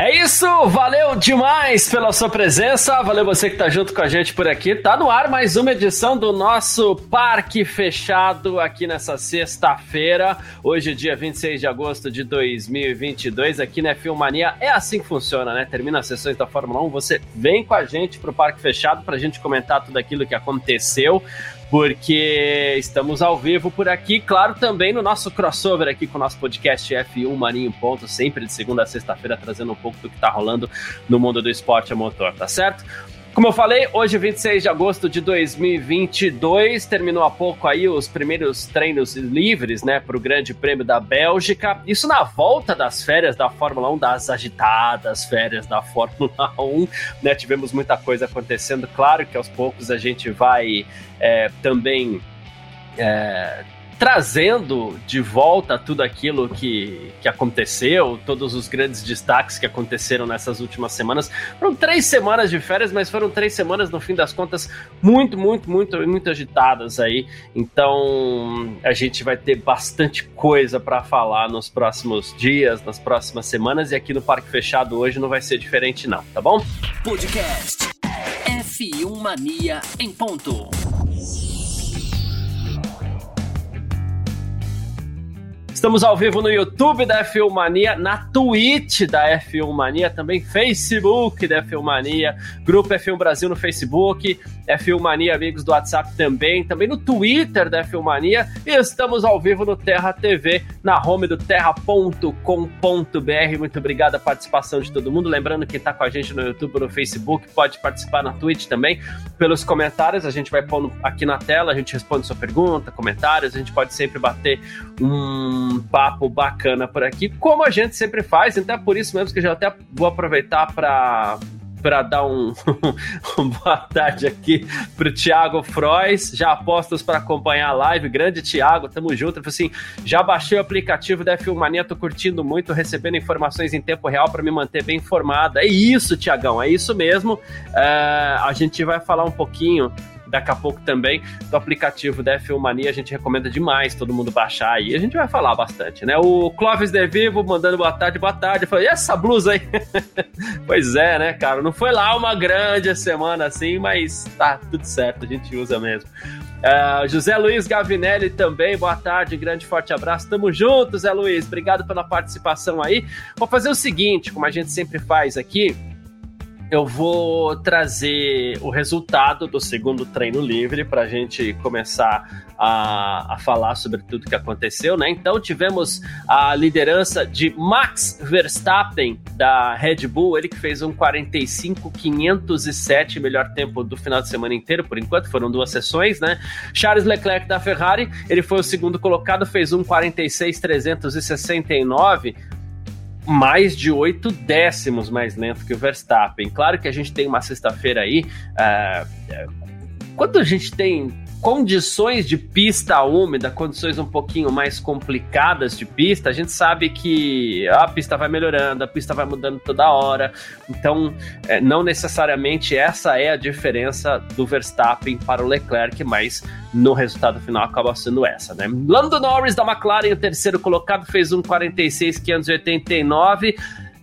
É isso, valeu demais pela sua presença, valeu você que tá junto com a gente por aqui. Tá no ar mais uma edição do nosso Parque Fechado aqui nessa sexta-feira, hoje dia 26 de agosto de 2022, aqui na Filmania. É assim que funciona, né? Termina as sessões da Fórmula 1, você vem com a gente pro Parque Fechado pra gente comentar tudo aquilo que aconteceu porque estamos ao vivo por aqui, claro, também no nosso crossover aqui com o nosso podcast F1 Marinho Ponto, sempre de segunda a sexta-feira, trazendo um pouco do que está rolando no mundo do esporte a motor, tá certo? Como eu falei, hoje, 26 de agosto de 2022, terminou há pouco aí os primeiros treinos livres, né, para o Grande Prêmio da Bélgica. Isso na volta das férias da Fórmula 1, das agitadas férias da Fórmula 1, né? Tivemos muita coisa acontecendo. Claro que aos poucos a gente vai é, também. É, trazendo de volta tudo aquilo que, que aconteceu, todos os grandes destaques que aconteceram nessas últimas semanas. Foram três semanas de férias, mas foram três semanas, no fim das contas, muito, muito, muito, muito agitadas aí. Então a gente vai ter bastante coisa para falar nos próximos dias, nas próximas semanas, e aqui no Parque Fechado hoje não vai ser diferente, não, tá bom? Podcast F1 Mania em ponto. Estamos ao vivo no YouTube da F1 Mania, na Twitch da F1 Mania, também Facebook da F1 Mania, Grupo F1 Brasil no Facebook, F1 Mania Amigos do WhatsApp também, também no Twitter da F1 Mania e estamos ao vivo no Terra TV, na home do terra.com.br. Muito obrigado a participação de todo mundo. Lembrando que está com a gente no YouTube ou no Facebook, pode participar na Twitch também pelos comentários. A gente vai pôr aqui na tela, a gente responde sua pergunta, comentários, a gente pode sempre bater um um papo bacana por aqui, como a gente sempre faz, então é por isso mesmo que eu já até vou aproveitar para para dar um, um, boa tarde aqui pro Thiago Frois, já apostos para acompanhar a live, grande Thiago, tamo junto, assim, já baixei o aplicativo da Filmania, tô curtindo muito, recebendo informações em tempo real para me manter bem informado, é isso, Tiagão, é isso mesmo, uh, a gente vai falar um pouquinho daqui a pouco também do aplicativo da F1 Mania. A gente recomenda demais todo mundo baixar aí. A gente vai falar bastante, né? O Clóvis De Vivo mandando boa tarde, boa tarde. Falei, e essa blusa aí? pois é, né, cara? Não foi lá uma grande semana assim, mas tá tudo certo, a gente usa mesmo. Uh, José Luiz Gavinelli também, boa tarde, grande forte abraço. Tamo junto, Zé Luiz. Obrigado pela participação aí. Vou fazer o seguinte, como a gente sempre faz aqui eu vou trazer o resultado do segundo treino livre para a gente começar a, a, falar sobre tudo que aconteceu, né? Então tivemos a liderança de Max Verstappen da Red Bull, ele que fez um 45.507, melhor tempo do final de semana inteiro, por enquanto foram duas sessões, né? Charles Leclerc da Ferrari, ele foi o segundo colocado, fez um 46.369 mais de oito décimos mais lento que o Verstappen. Claro que a gente tem uma sexta-feira aí. Uh, quando a gente tem condições de pista úmida, condições um pouquinho mais complicadas de pista, a gente sabe que a pista vai melhorando, a pista vai mudando toda hora. Então, é, não necessariamente essa é a diferença do Verstappen para o Leclerc, mas no resultado final acaba sendo essa, né? Lando Norris da McLaren, o terceiro colocado, fez um 46,589.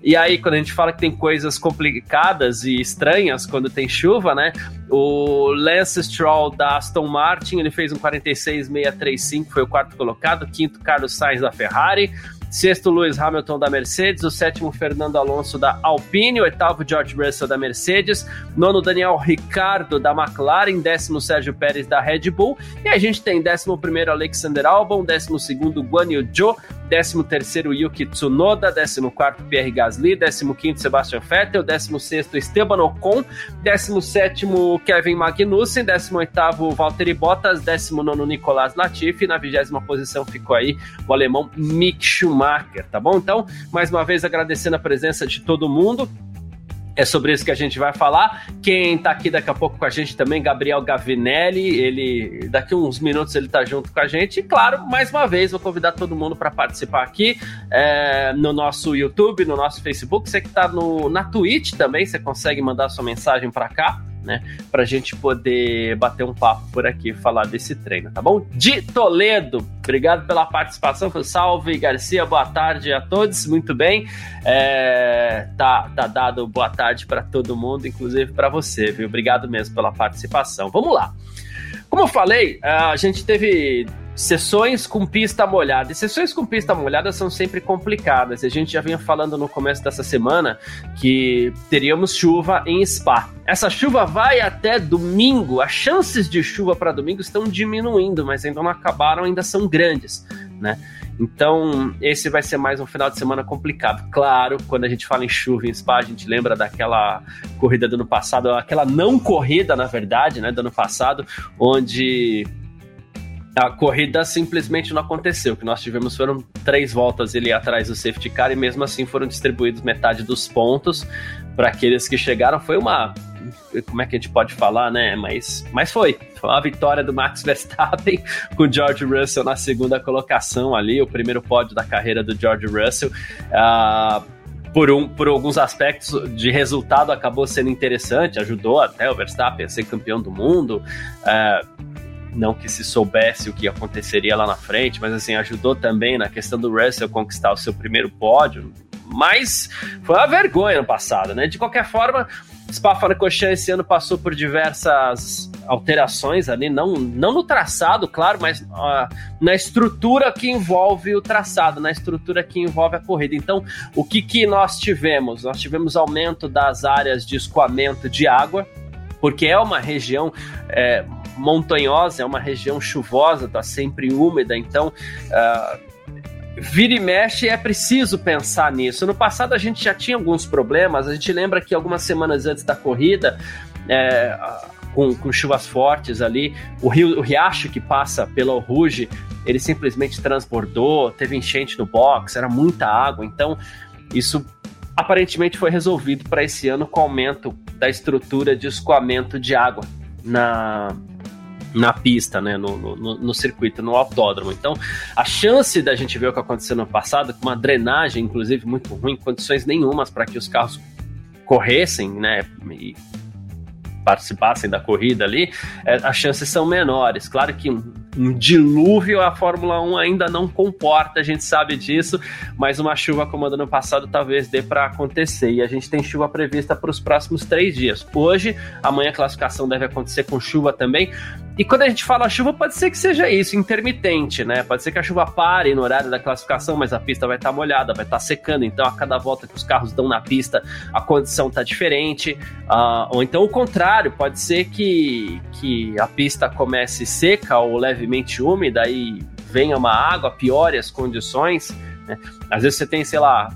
E aí, quando a gente fala que tem coisas complicadas e estranhas quando tem chuva, né? O Lance Stroll da Aston Martin, ele fez um 46,635, foi o quarto colocado. Quinto, Carlos Sainz da Ferrari. Sexto, Lewis Hamilton da Mercedes. O sétimo, Fernando Alonso da Alpine. O oitavo, George Russell da Mercedes. Nono, Daniel Ricardo da McLaren. Décimo, Sérgio Pérez da Red Bull. E a gente tem décimo primeiro, Alexander Albon. Décimo segundo, Guan Yu Zhou. 13 terceiro Yuki Tsunoda, 14 quarto Pierre Gasly, 15 quinto Sebastian Vettel, 16 sexto Esteban Ocon, 17 sétimo Kevin Magnussen, 18 oitavo Valtteri Bottas, 19 nono Nicolas Latifi, na vigésima posição ficou aí o alemão Mick Schumacher, tá bom? Então, mais uma vez agradecendo a presença de todo mundo. É sobre isso que a gente vai falar. Quem tá aqui daqui a pouco com a gente também, Gabriel Gavinelli, ele daqui uns minutos ele tá junto com a gente. E claro, mais uma vez, vou convidar todo mundo para participar aqui é, no nosso YouTube, no nosso Facebook. Você que tá no, na Twitch também, você consegue mandar sua mensagem para cá né? Pra gente poder bater um papo por aqui, falar desse treino, tá bom? De Toledo, obrigado pela participação. Salve, Garcia, boa tarde a todos, muito bem. É, tá, tá dado boa tarde para todo mundo, inclusive para você, viu? Obrigado mesmo pela participação. Vamos lá. Como eu falei, a gente teve Sessões com pista molhada. E sessões com pista molhada são sempre complicadas. A gente já vinha falando no começo dessa semana que teríamos chuva em Spa. Essa chuva vai até domingo. As chances de chuva para domingo estão diminuindo, mas ainda não acabaram, ainda são grandes, né? Então, esse vai ser mais um final de semana complicado. Claro, quando a gente fala em chuva em Spa, a gente lembra daquela corrida do ano passado, aquela não corrida, na verdade, né, do ano passado, onde a corrida simplesmente não aconteceu. O que nós tivemos foram três voltas ali atrás do safety car e mesmo assim foram distribuídos metade dos pontos para aqueles que chegaram. Foi uma. Como é que a gente pode falar, né? Mas, mas foi. Foi uma vitória do Max Verstappen com George Russell na segunda colocação ali, o primeiro pódio da carreira do George Russell. Uh, por, um, por alguns aspectos de resultado acabou sendo interessante, ajudou até o Verstappen a ser campeão do mundo. Uh, não que se soubesse o que aconteceria lá na frente, mas assim, ajudou também na questão do Russell conquistar o seu primeiro pódio. Mas foi uma vergonha no passado, né? De qualquer forma, Spa-Francorchamps esse ano passou por diversas alterações ali, não, não no traçado, claro, mas uh, na estrutura que envolve o traçado, na estrutura que envolve a corrida. Então, o que, que nós tivemos? Nós tivemos aumento das áreas de escoamento de água, porque é uma região é, montanhosa, é uma região chuvosa, está sempre úmida, então uh, vira e mexe é preciso pensar nisso. No passado a gente já tinha alguns problemas, a gente lembra que algumas semanas antes da corrida, é, com, com, chuvas fortes ali, o rio, o riacho que passa pela Ruge, ele simplesmente transbordou, teve enchente no box, era muita água, então isso aparentemente foi resolvido para esse ano com o aumento da estrutura de escoamento de água na, na pista, né, no, no, no, circuito, no autódromo. Então, a chance da gente ver o que aconteceu no passado, com uma drenagem, inclusive, muito ruim, condições nenhumas para que os carros corressem, né, e participassem da corrida ali, é, as chances são menores. Claro que um, um, dilúvio a Fórmula 1 ainda não comporta, a gente sabe disso, mas uma chuva como a do ano passado talvez dê para acontecer. E a gente tem chuva prevista para os próximos três dias. Hoje, amanhã a classificação deve acontecer com chuva também, e quando a gente fala chuva, pode ser que seja isso, intermitente, né? Pode ser que a chuva pare no horário da classificação, mas a pista vai estar tá molhada, vai estar tá secando. Então, a cada volta que os carros dão na pista, a condição está diferente. Uh, ou então o contrário, pode ser que, que a pista comece seca ou levemente úmida e venha uma água, piore as condições. Né? Às vezes você tem, sei lá,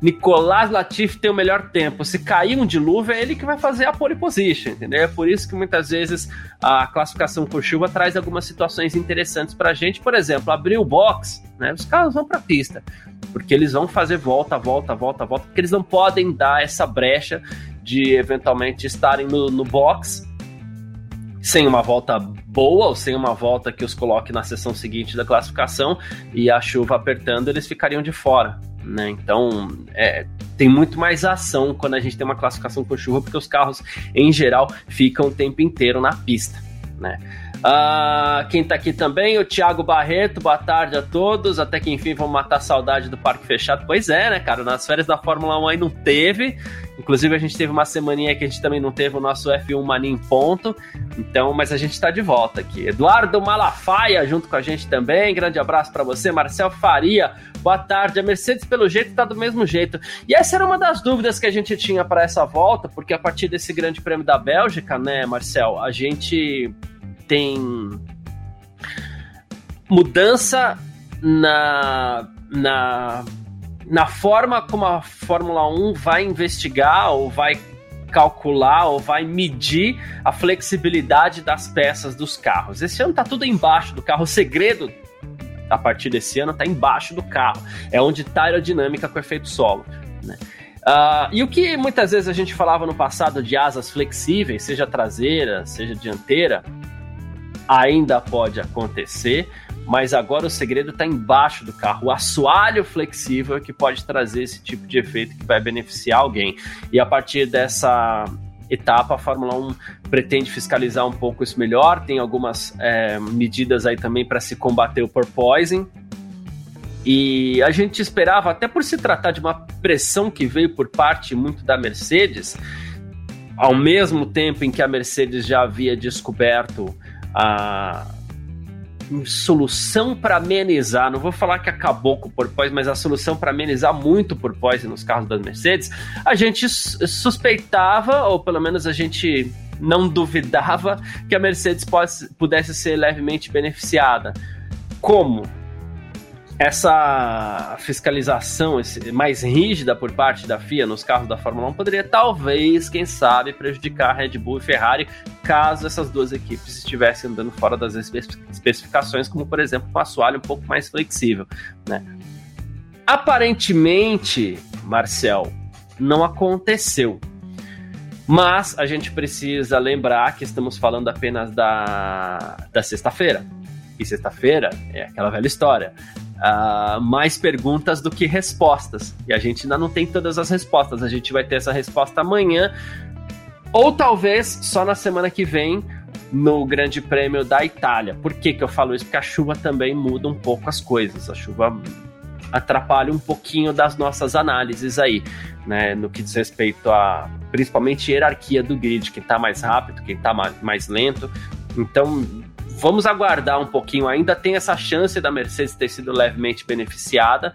Nicolás Latifi tem o melhor tempo. Se cair um dilúvio, é ele que vai fazer a pole position, entendeu? É por isso que muitas vezes a classificação por chuva traz algumas situações interessantes para a gente. Por exemplo, abrir o box, né? Os carros vão para a pista, porque eles vão fazer volta, volta, volta, volta, porque eles não podem dar essa brecha de eventualmente estarem no, no box sem uma volta boa ou sem uma volta que os coloque na sessão seguinte da classificação e a chuva apertando, eles ficariam de fora. Né? Então, é, tem muito mais ação quando a gente tem uma classificação com chuva, porque os carros, em geral, ficam o tempo inteiro na pista. Né? Uh, quem tá aqui também, o Thiago Barreto, boa tarde a todos. Até que enfim vamos matar a saudade do parque fechado. Pois é, né, cara? Nas férias da Fórmula 1 aí não teve. Inclusive, a gente teve uma semaninha que a gente também não teve o nosso F1 Mania em ponto. Então, mas a gente tá de volta aqui. Eduardo Malafaia junto com a gente também. Grande abraço para você. Marcel Faria, boa tarde. A Mercedes, pelo jeito, tá do mesmo jeito. E essa era uma das dúvidas que a gente tinha para essa volta, porque a partir desse Grande Prêmio da Bélgica, né, Marcel, a gente tem mudança na, na, na forma como a Fórmula 1 vai investigar ou vai calcular ou vai medir a flexibilidade das peças dos carros. Esse ano tá tudo embaixo do carro. O segredo a partir desse ano tá embaixo do carro. É onde está a aerodinâmica com efeito solo. Né? Uh, e o que muitas vezes a gente falava no passado de asas flexíveis, seja traseira, seja dianteira, ainda pode acontecer, mas agora o segredo está embaixo do carro. O assoalho flexível é que pode trazer esse tipo de efeito que vai beneficiar alguém. E a partir dessa etapa, a Fórmula 1 pretende fiscalizar um pouco isso melhor. Tem algumas é, medidas aí também para se combater o porpoising, e a gente esperava, até por se tratar de uma pressão que veio por parte muito da Mercedes, ao mesmo tempo em que a Mercedes já havia descoberto a solução para amenizar, não vou falar que acabou com o porpoise, mas a solução para amenizar muito o porpoise nos carros das Mercedes, a gente suspeitava, ou pelo menos a gente não duvidava que a Mercedes pudesse ser levemente beneficiada. Como? Essa fiscalização mais rígida por parte da FIA nos carros da Fórmula 1 poderia talvez, quem sabe, prejudicar a Red Bull e Ferrari caso essas duas equipes estivessem andando fora das especificações, como por exemplo com um assoalho um pouco mais flexível. Né? Aparentemente, Marcel, não aconteceu. Mas a gente precisa lembrar que estamos falando apenas da, da sexta-feira. E sexta-feira é aquela velha história uh, mais perguntas do que respostas. E a gente ainda não tem todas as respostas. A gente vai ter essa resposta amanhã, ou talvez só na semana que vem, no Grande Prêmio da Itália. Por que, que eu falo isso? Porque a chuva também muda um pouco as coisas. A chuva atrapalha um pouquinho das nossas análises aí, né? No que diz respeito a principalmente hierarquia do grid, quem tá mais rápido, quem tá mais lento. Então, vamos aguardar um pouquinho. Ainda tem essa chance da Mercedes ter sido levemente beneficiada.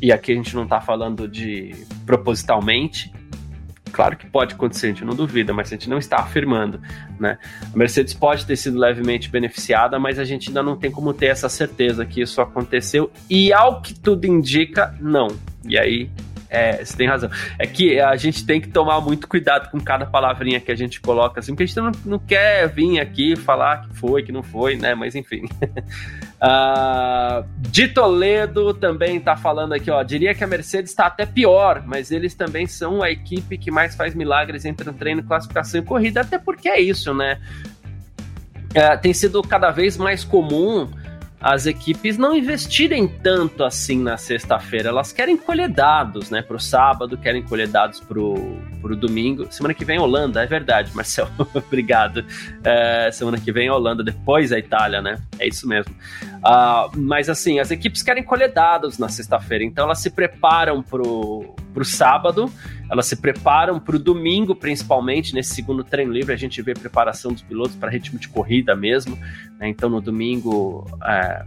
E aqui a gente não está falando de propositalmente. Claro que pode acontecer, a gente não duvida, mas a gente não está afirmando, né? A Mercedes pode ter sido levemente beneficiada, mas a gente ainda não tem como ter essa certeza que isso aconteceu. E ao que tudo indica, não. E aí é, você tem razão. É que a gente tem que tomar muito cuidado com cada palavrinha que a gente coloca, assim, porque a gente não, não quer vir aqui falar que foi, que não foi, né? Mas enfim. uh, de Toledo também tá falando aqui, ó. Diria que a Mercedes está até pior, mas eles também são a equipe que mais faz milagres entre treino, classificação e corrida, até porque é isso, né? É, tem sido cada vez mais comum as equipes não investirem tanto assim na sexta-feira. Elas querem colher dados, né? Pro sábado, querem colher dados pro, pro domingo. Semana que vem Holanda, é verdade, Marcel. Obrigado. É, semana que vem Holanda, depois a Itália, né? É isso mesmo. Uh, mas assim, as equipes querem colher dados na sexta-feira, então elas se preparam pro, pro sábado, elas se preparam pro domingo, principalmente. Nesse segundo treino livre, a gente vê preparação dos pilotos para ritmo de corrida mesmo. Né? Então, no domingo. É,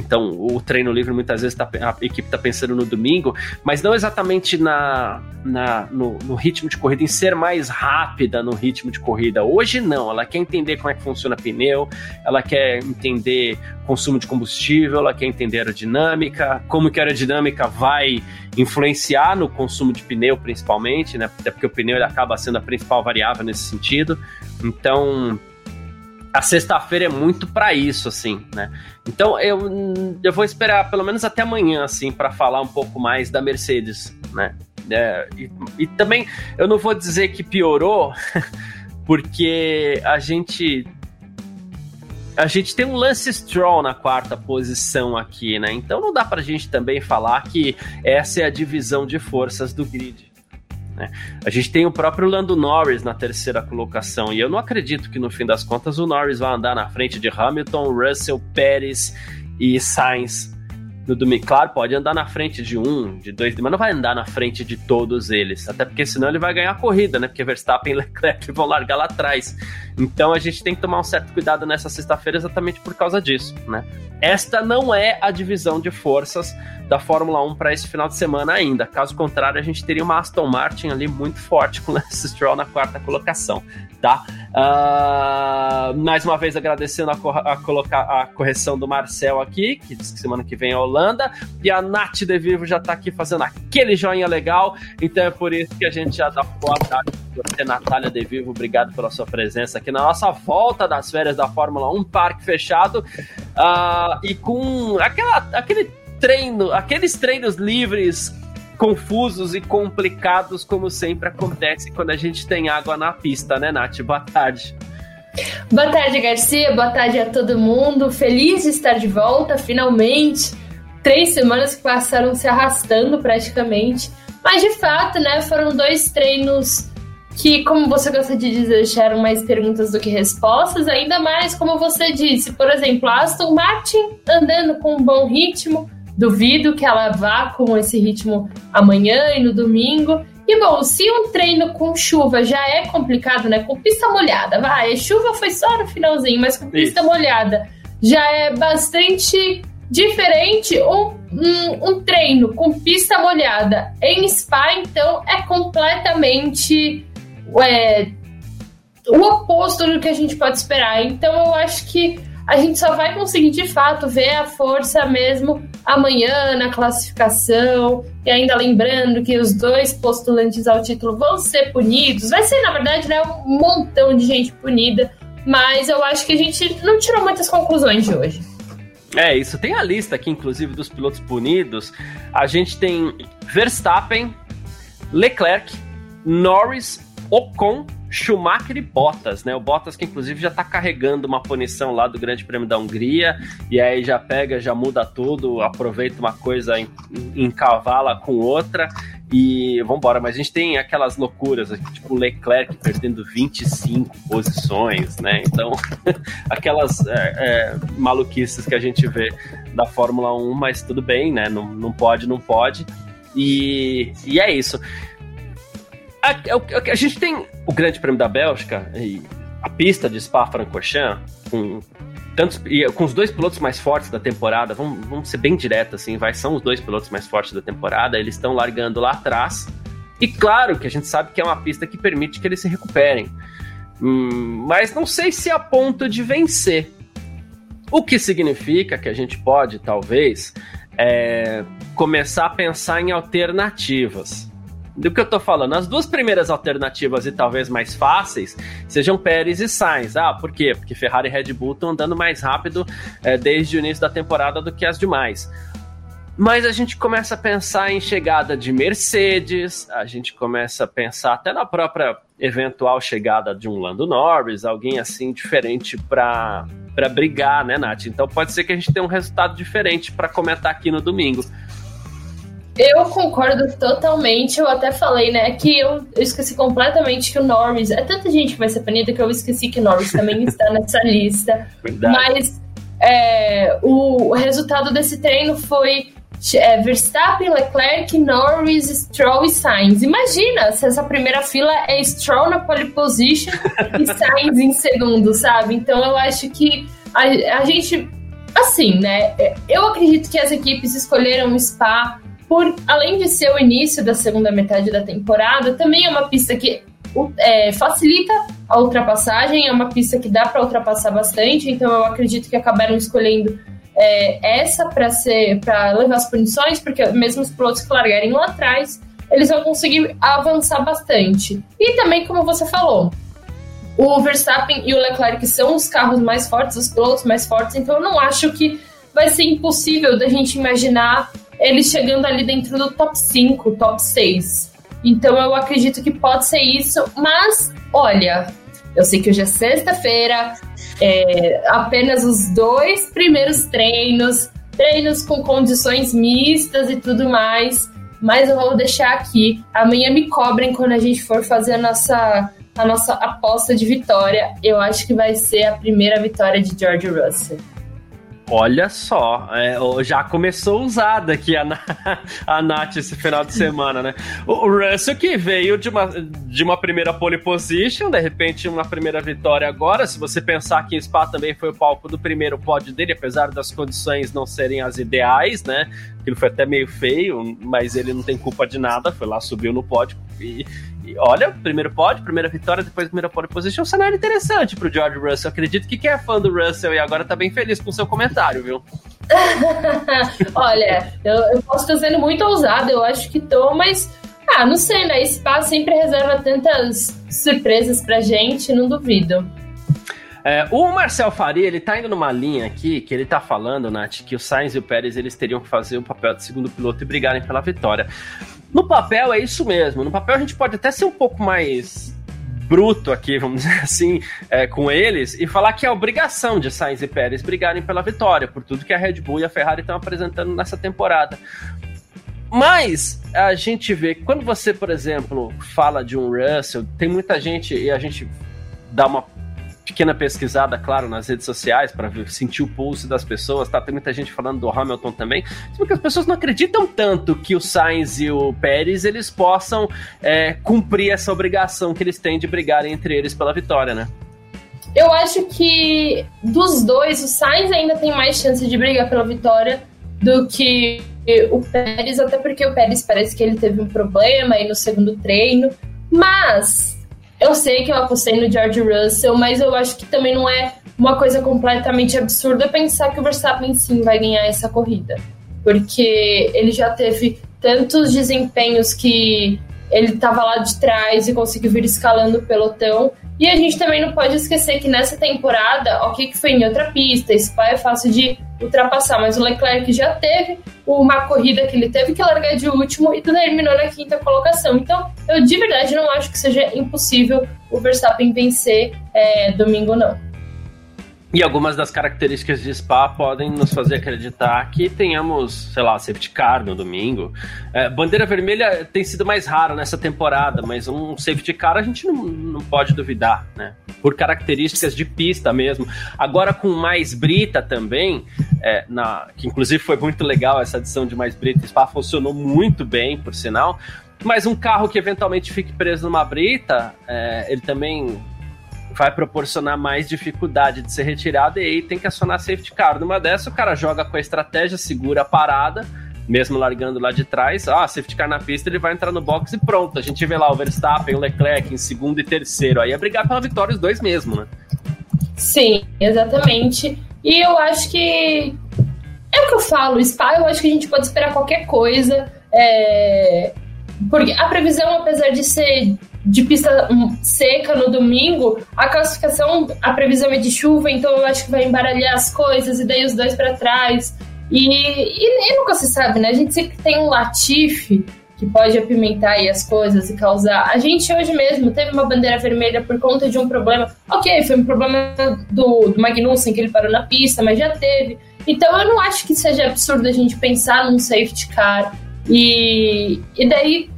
então, o treino livre muitas vezes tá, a equipe está pensando no domingo, mas não exatamente na, na no, no, ritmo de corrida, em ser mais rápida no ritmo de corrida. Hoje não, ela quer entender como é que funciona pneu, ela quer entender consumo de combustível, ela quer entender aerodinâmica, como que a aerodinâmica vai influenciar no consumo de pneu, principalmente, né? Até porque o pneu ele acaba sendo a principal variável nesse sentido. Então, a sexta-feira é muito para isso, assim, né? Então eu, eu vou esperar pelo menos até amanhã, assim, para falar um pouco mais da Mercedes, né? É, e, e, também eu não vou dizer que piorou, porque a gente a gente tem um Lance Stroll na quarta posição aqui, né? Então não dá pra gente também falar que essa é a divisão de forças do grid. Né? A gente tem o próprio Lando Norris na terceira colocação, e eu não acredito que no fim das contas o Norris vai andar na frente de Hamilton, Russell, Pérez e Sainz no domingo. Claro, pode andar na frente de um, de dois, mas não vai andar na frente de todos eles. Até porque senão ele vai ganhar a corrida, né? Porque Verstappen e Leclerc vão largar lá atrás. Então a gente tem que tomar um certo cuidado nessa sexta-feira exatamente por causa disso, né? Esta não é a divisão de forças da Fórmula 1 para esse final de semana ainda. Caso contrário, a gente teria uma Aston Martin ali muito forte com Lance Stroll na quarta colocação, tá? Uh, mais uma vez agradecendo a, a, colocar, a correção do Marcel aqui, que diz que semana que vem é Holanda, e a Nath De Vivo já tá aqui fazendo aquele joinha legal, então é por isso que a gente já dá boa tarde você, Natália De Vivo, obrigado pela sua presença aqui na nossa volta das férias da Fórmula 1, parque fechado, uh, e com aquela, aquele treino, aqueles treinos livres confusos e complicados, como sempre acontece quando a gente tem água na pista, né, Nath? Boa tarde. Boa tarde, Garcia. Boa tarde a todo mundo. Feliz de estar de volta, finalmente. Três semanas que passaram se arrastando praticamente. Mas de fato, né, foram dois treinos que, como você gosta de dizer, deixaram mais perguntas do que respostas, ainda mais como você disse, por exemplo, Aston Martin andando com um bom ritmo, duvido que ela vá com esse ritmo amanhã e no domingo. E bom, se um treino com chuva já é complicado, né? Com pista molhada, vai, chuva foi só no finalzinho, mas com pista Isso. molhada já é bastante diferente. Um, um, um, treino com pista molhada em Spa, então, é completamente é, o oposto do que a gente pode esperar. Então eu acho que a gente só vai conseguir de fato ver a força mesmo amanhã na classificação. E ainda lembrando que os dois postulantes ao título vão ser punidos. Vai ser, na verdade, né, um montão de gente punida. Mas eu acho que a gente não tirou muitas conclusões de hoje. É, isso. Tem a lista aqui, inclusive, dos pilotos punidos. A gente tem Verstappen, Leclerc, Norris, Ocon, Schumacher e Bottas, né? O Bottas que inclusive já tá carregando uma punição lá do Grande Prêmio da Hungria, e aí já pega, já muda tudo, aproveita uma coisa, encavala com outra, e vambora. Mas a gente tem aquelas loucuras, tipo Leclerc perdendo 25 posições, né? Então, aquelas é, é, maluquices que a gente vê da Fórmula 1, mas tudo bem, né? Não, não pode, não pode. E, e é isso. A, a, a, gente tem o Grande Prêmio da Bélgica e a pista de Spa-Francorchamps com tantos e com os dois pilotos mais fortes da temporada. Vamos, vamos ser bem direto assim, vai são os dois pilotos mais fortes da temporada. Eles estão largando lá atrás. E claro que a gente sabe que é uma pista que permite que eles se recuperem. Hum, mas não sei se a ponto de vencer. O que significa que a gente pode, talvez, é, começar a pensar em alternativas do que eu tô falando. As duas primeiras alternativas e talvez mais fáceis sejam Pérez e Sainz. Ah, por quê? Porque Ferrari e Red Bull estão andando mais rápido é, desde o início da temporada do que as demais. Mas a gente começa a pensar em chegada de Mercedes, a gente começa a pensar até na própria eventual chegada de um Lando Norris, alguém assim diferente para brigar, né, Nath? Então pode ser que a gente tenha um resultado diferente para comentar aqui no domingo. Eu concordo totalmente. Eu até falei, né, que eu, eu, esqueci completamente que o Norris. É tanta gente que vai ser punida que eu esqueci que o Norris também está nessa lista. Verdade. Mas é, o, o, resultado desse treino foi é, Verstappen, Leclerc, Norris, Stroll e Sainz. Imagina se essa primeira fila é Stroll na pole position e Sainz em segundo, sabe? Então eu acho que a, a gente. Assim, né? Eu acredito que as equipes escolheram o Spa por além de ser o início da segunda metade da temporada, também é uma pista que é, facilita a ultrapassagem, é uma pista que dá para ultrapassar bastante, então eu acredito que acabaram escolhendo é, essa para ser para levar as punições, porque mesmo os pilotos que largarem lá atrás, eles vão conseguir avançar bastante. E também, como você falou, o Verstappen e o Leclerc são os carros mais fortes, os pilotos mais fortes, então eu não acho que vai ser impossível da gente imaginar ele chegando ali dentro do top 5, top 6. Então eu acredito que pode ser isso, mas olha, eu sei que hoje é sexta-feira, é, apenas os dois primeiros treinos, treinos com condições mistas e tudo mais, mas eu vou deixar aqui. Amanhã me cobrem quando a gente for fazer a nossa, a nossa aposta de vitória. Eu acho que vai ser a primeira vitória de George Russell. Olha só, é, já começou usada aqui a, a Nath esse final de semana, né? O Russell que veio de uma, de uma primeira pole position, de repente uma primeira vitória agora. Se você pensar que Spa também foi o palco do primeiro pódio dele, apesar das condições não serem as ideais, né? Aquilo foi até meio feio, mas ele não tem culpa de nada, foi lá, subiu no pódio e, e olha, primeiro pódio, primeira vitória, depois primeira pole position, um cenário interessante pro George Russell. Acredito que quem é fã do Russell e agora tá bem feliz com o seu comentário, viu? olha, eu, eu, posso estar sendo muito ousado, eu acho que tô, mas ah, não sei, né? Spa sempre reserva tantas surpresas pra gente, não duvido. É, o Marcel Faria, ele tá indo numa linha aqui que ele tá falando, Nath, que o Sainz e o Pérez eles teriam que fazer o papel de segundo piloto e brigarem pela vitória. No papel é isso mesmo. No papel a gente pode até ser um pouco mais bruto aqui, vamos dizer assim, é, com eles e falar que é obrigação de Sainz e Pérez brigarem pela vitória, por tudo que a Red Bull e a Ferrari estão apresentando nessa temporada. Mas a gente vê, quando você, por exemplo, fala de um Russell, tem muita gente, e a gente dá uma pequena pesquisada, claro, nas redes sociais para sentir o pulso das pessoas, tá? Tem muita gente falando do Hamilton também, porque as pessoas não acreditam tanto que o Sainz e o Pérez eles possam é, cumprir essa obrigação que eles têm de brigar entre eles pela vitória, né? Eu acho que dos dois, o Sainz ainda tem mais chance de brigar pela vitória do que o Pérez, até porque o Pérez parece que ele teve um problema aí no segundo treino, mas eu sei que eu apostei no George Russell, mas eu acho que também não é uma coisa completamente absurda pensar que o Verstappen sim vai ganhar essa corrida. Porque ele já teve tantos desempenhos que ele estava lá de trás e conseguiu vir escalando o pelotão. E a gente também não pode esquecer que nessa temporada, ok, que foi em outra pista, Spa é fácil de ultrapassar, mas o Leclerc já teve uma corrida que ele teve que largar de último e terminou na quinta colocação. Então, eu de verdade não acho que seja impossível o Verstappen vencer é, domingo, não. E algumas das características de Spa podem nos fazer acreditar que tenhamos, sei lá, safety car no domingo. É, bandeira vermelha tem sido mais rara nessa temporada, mas um safety car a gente não, não pode duvidar, né? Por características de pista mesmo. Agora com mais brita também, é, na, que inclusive foi muito legal essa adição de mais brita, Spa funcionou muito bem, por sinal. Mas um carro que eventualmente fique preso numa brita, é, ele também vai proporcionar mais dificuldade de ser retirado e aí tem que acionar safety car. Numa dessa, o cara joga com a estratégia, segura a parada, mesmo largando lá de trás. Ah, safety car na pista, ele vai entrar no box e pronto. A gente vê lá o Verstappen, o Leclerc em segundo e terceiro. Aí é brigar pela vitória os dois mesmo, né? Sim, exatamente. E eu acho que. É o que eu falo, Spa, eu acho que a gente pode esperar qualquer coisa. É... Porque a previsão, apesar de ser de pista seca no domingo, a classificação, a previsão é de chuva, então eu acho que vai embaralhar as coisas e daí os dois para trás. E, e, e, nunca se sabe, né? A gente sempre tem um latife que pode apimentar as coisas e causar. A gente hoje mesmo teve uma bandeira vermelha por conta de um problema. Ok, foi um problema do, do Magnussen que ele parou na pista, mas já teve. Então eu não acho que seja absurdo a gente pensar num safety car. E, e daí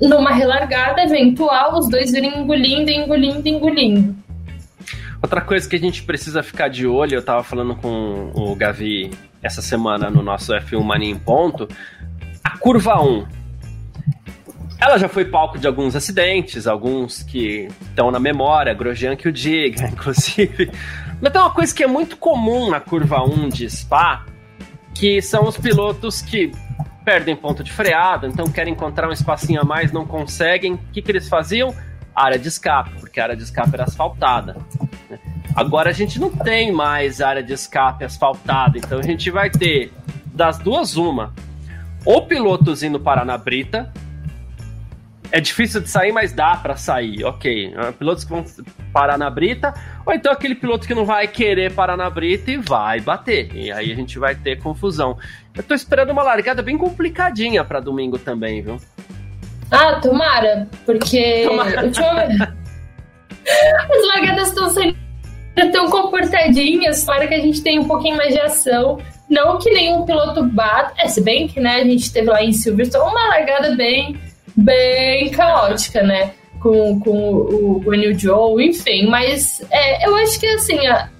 numa relargada eventual, os dois virem engolindo, engolindo, engolindo. Outra coisa que a gente precisa ficar de olho, eu tava falando com o Gavi essa semana no nosso F1 Mania em ponto, a curva 1. Ela já foi palco de alguns acidentes, alguns que estão na memória, Grosjean que o diga, inclusive. Mas tem uma coisa que é muito comum na curva 1 de Spa, que são os pilotos que perdem ponto de freada, então querem encontrar um espacinho a mais, não conseguem. O que, que eles faziam? Área de escape, porque a área de escape era asfaltada. Né? Agora a gente não tem mais área de escape asfaltada, então a gente vai ter das duas uma. Ou pilotos indo parar na brita, é difícil de sair, mas dá para sair, ok. Pilotos que vão parar na brita, ou então aquele piloto que não vai querer parar na brita e vai bater. E aí a gente vai ter confusão. Eu tô esperando uma largada bem complicadinha para domingo também, viu? Ah, tomara, porque tomara. as largadas estão sendo tão comportadinhas, para que a gente tenha um pouquinho mais de ação. Não que nenhum piloto bata. É, se bem que né, a gente teve lá em Silverstone uma largada bem bem caótica, né? Com, com o Guanyu Joe, enfim. Mas é, eu acho que assim. A...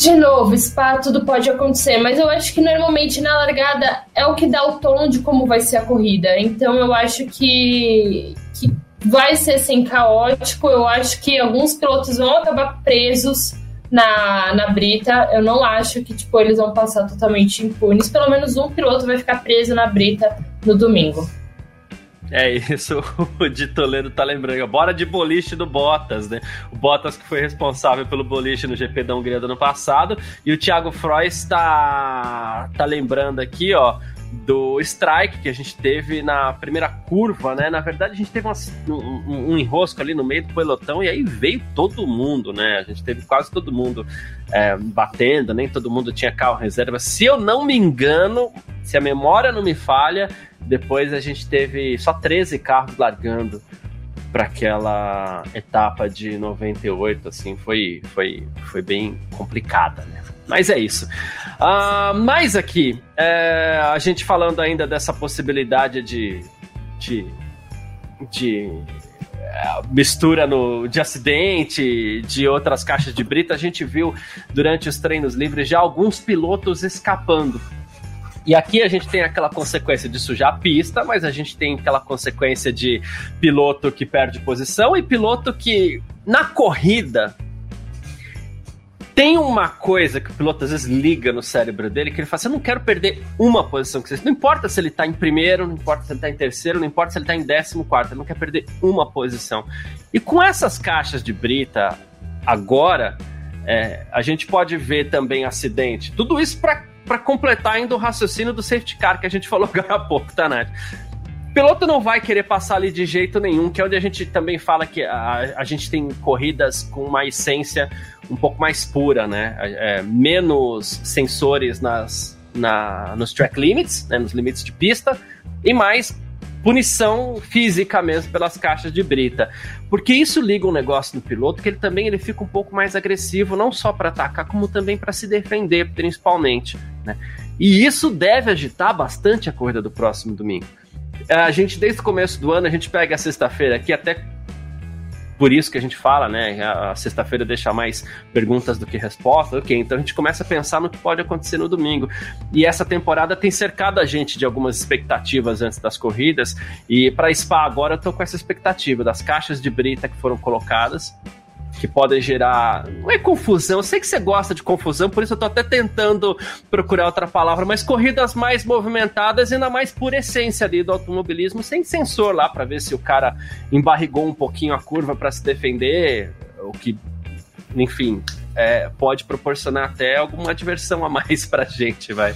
De novo, spa, tudo pode acontecer, mas eu acho que normalmente na largada é o que dá o tom de como vai ser a corrida. Então eu acho que, que vai ser assim caótico. Eu acho que alguns pilotos vão acabar presos na, na brita. Eu não acho que tipo, eles vão passar totalmente impunes. Pelo menos um piloto vai ficar preso na brita no domingo. É isso, o de Toledo tá lembrando. Bora de boliche do Bottas, né? O Bottas que foi responsável pelo boliche no GP da Hungria do ano passado. E o Thiago Frois tá, tá lembrando aqui, ó, do strike que a gente teve na primeira curva, né? Na verdade, a gente teve uma, um, um, enrosco ali no meio do pelotão e aí veio todo mundo, né? A gente teve quase todo mundo é, batendo, nem todo mundo tinha carro reserva. Se eu não me engano, se a memória não me falha, depois a gente teve só 13 carros largando para aquela etapa de 98, assim, foi, foi, foi bem complicada, né? Mas é isso. Uh, mais aqui, é, a gente falando ainda dessa possibilidade de, de, de é, mistura no, de acidente, de outras caixas de brita, a gente viu durante os treinos livres já alguns pilotos escapando e aqui a gente tem aquela consequência de sujar a pista, mas a gente tem aquela consequência de piloto que perde posição e piloto que, na corrida, tem uma coisa que o piloto às vezes liga no cérebro dele, que ele fala assim, eu não quero perder uma posição. que Não importa se ele está em primeiro, não importa se ele está em terceiro, não importa se ele está em décimo quarto, ele não quer perder uma posição. E com essas caixas de brita, agora, é, a gente pode ver também acidente. Tudo isso para para completar ainda o raciocínio do safety car que a gente falou agora há pouco, tá, Nath? Piloto não vai querer passar ali de jeito nenhum, que é onde a gente também fala que a, a gente tem corridas com uma essência um pouco mais pura, né? É, menos sensores nas, na, nos track limits, né, nos limites de pista, e mais punição física mesmo pelas caixas de brita. Porque isso liga um negócio no piloto que ele também ele fica um pouco mais agressivo, não só para atacar, como também para se defender, principalmente. Né? E isso deve agitar bastante a corrida do próximo domingo. A gente, desde o começo do ano, a gente pega a sexta-feira aqui até por isso que a gente fala, né? A sexta-feira deixa mais perguntas do que respostas. Ok, então a gente começa a pensar no que pode acontecer no domingo. E essa temporada tem cercado a gente de algumas expectativas antes das corridas. E para Spa agora eu tô com essa expectativa das caixas de brita que foram colocadas que podem gerar. Não é confusão, eu sei que você gosta de confusão, por isso eu tô até tentando procurar outra palavra, mas corridas mais movimentadas, ainda mais por essência ali do automobilismo, sem sensor lá para ver se o cara embarrigou um pouquinho a curva para se defender, o que, enfim, é, pode proporcionar até alguma diversão a mais pra gente, vai.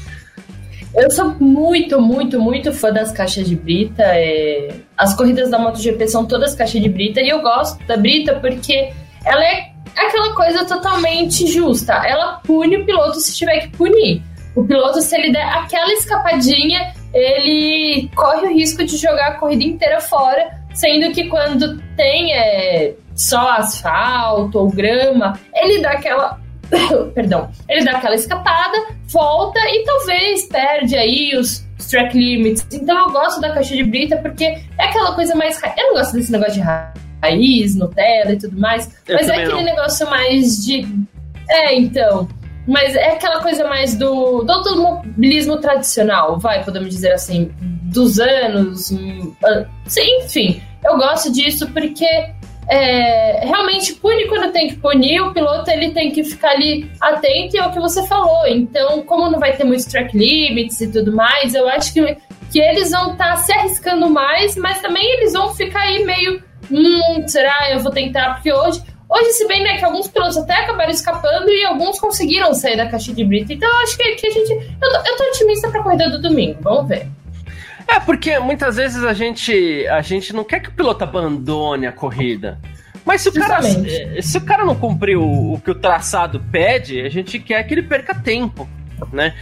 Eu sou muito, muito, muito fã das caixas de brita. É... As corridas da MotoGP são todas caixas de brita e eu gosto da brita porque ela é aquela coisa totalmente justa. Ela pune o piloto se tiver que punir. O piloto, se ele der aquela escapadinha, ele corre o risco de jogar a corrida inteira fora, sendo que quando tem é, só asfalto ou grama, ele dá aquela. Perdão, ele dá aquela escapada, volta e talvez perde aí os, os track limits. Então eu gosto da caixa de brita porque é aquela coisa mais. Eu não gosto desse negócio de raiva raiz, Nutella e tudo mais. Eu mas é aquele não. negócio mais de. É, então. Mas é aquela coisa mais do, do automobilismo tradicional, vai, podemos dizer assim, dos anos. Hum, sim, enfim, eu gosto disso porque é, realmente pune quando tem que punir, o piloto ele tem que ficar ali atento ao que você falou. Então, como não vai ter muitos track limits e tudo mais, eu acho que, que eles vão estar tá se arriscando mais, mas também eles vão ficar aí meio hum, será? Eu vou tentar, porque hoje. Hoje, se bem né, que alguns pilotos até acabaram escapando e alguns conseguiram sair da caixa de brita. Então, eu acho que, que a gente. Eu tô, eu tô otimista pra corrida do domingo. Vamos ver. É, porque muitas vezes a gente, a gente não quer que o piloto abandone a corrida. Mas se o, cara, se o cara não cumprir o, o que o traçado pede, a gente quer que ele perca tempo, né?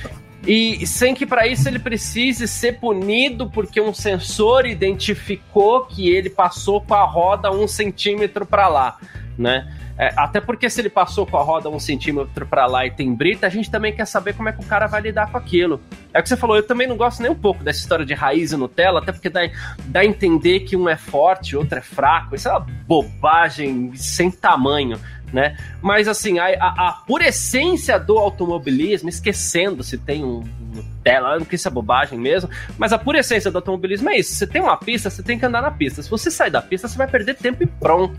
E sem que para isso ele precise ser punido porque um sensor identificou que ele passou com a roda um centímetro para lá, né? É, até porque se ele passou com a roda um centímetro para lá e tem brita, a gente também quer saber como é que o cara vai lidar com aquilo. É o que você falou, eu também não gosto nem um pouco dessa história de raiz e Nutella, até porque dá, dá a entender que um é forte, outro é fraco. Isso é uma bobagem sem tamanho né? Mas assim, a, a, a pura essência do automobilismo, esquecendo se tem um tela, não que isso é bobagem mesmo, mas a pura essência do automobilismo é isso. Você tem uma pista, você tem que andar na pista. Se você sair da pista, você vai perder tempo e pronto.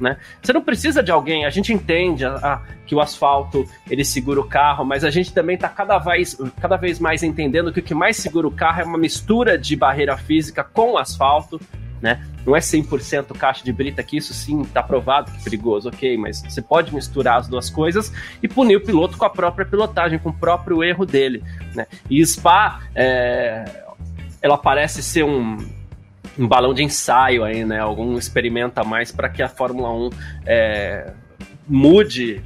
Né? Você não precisa de alguém, a gente entende a, a, que o asfalto ele segura o carro, mas a gente também está cada vez, cada vez mais entendendo que o que mais segura o carro é uma mistura de barreira física com o asfalto, né? Não é 100% caixa de brita, que isso sim está provado que é perigoso, ok, mas você pode misturar as duas coisas e punir o piloto com a própria pilotagem, com o próprio erro dele, né? E Spa, é, ela parece ser um, um balão de ensaio aí, né? Algum experimenta mais para que a Fórmula 1 é, mude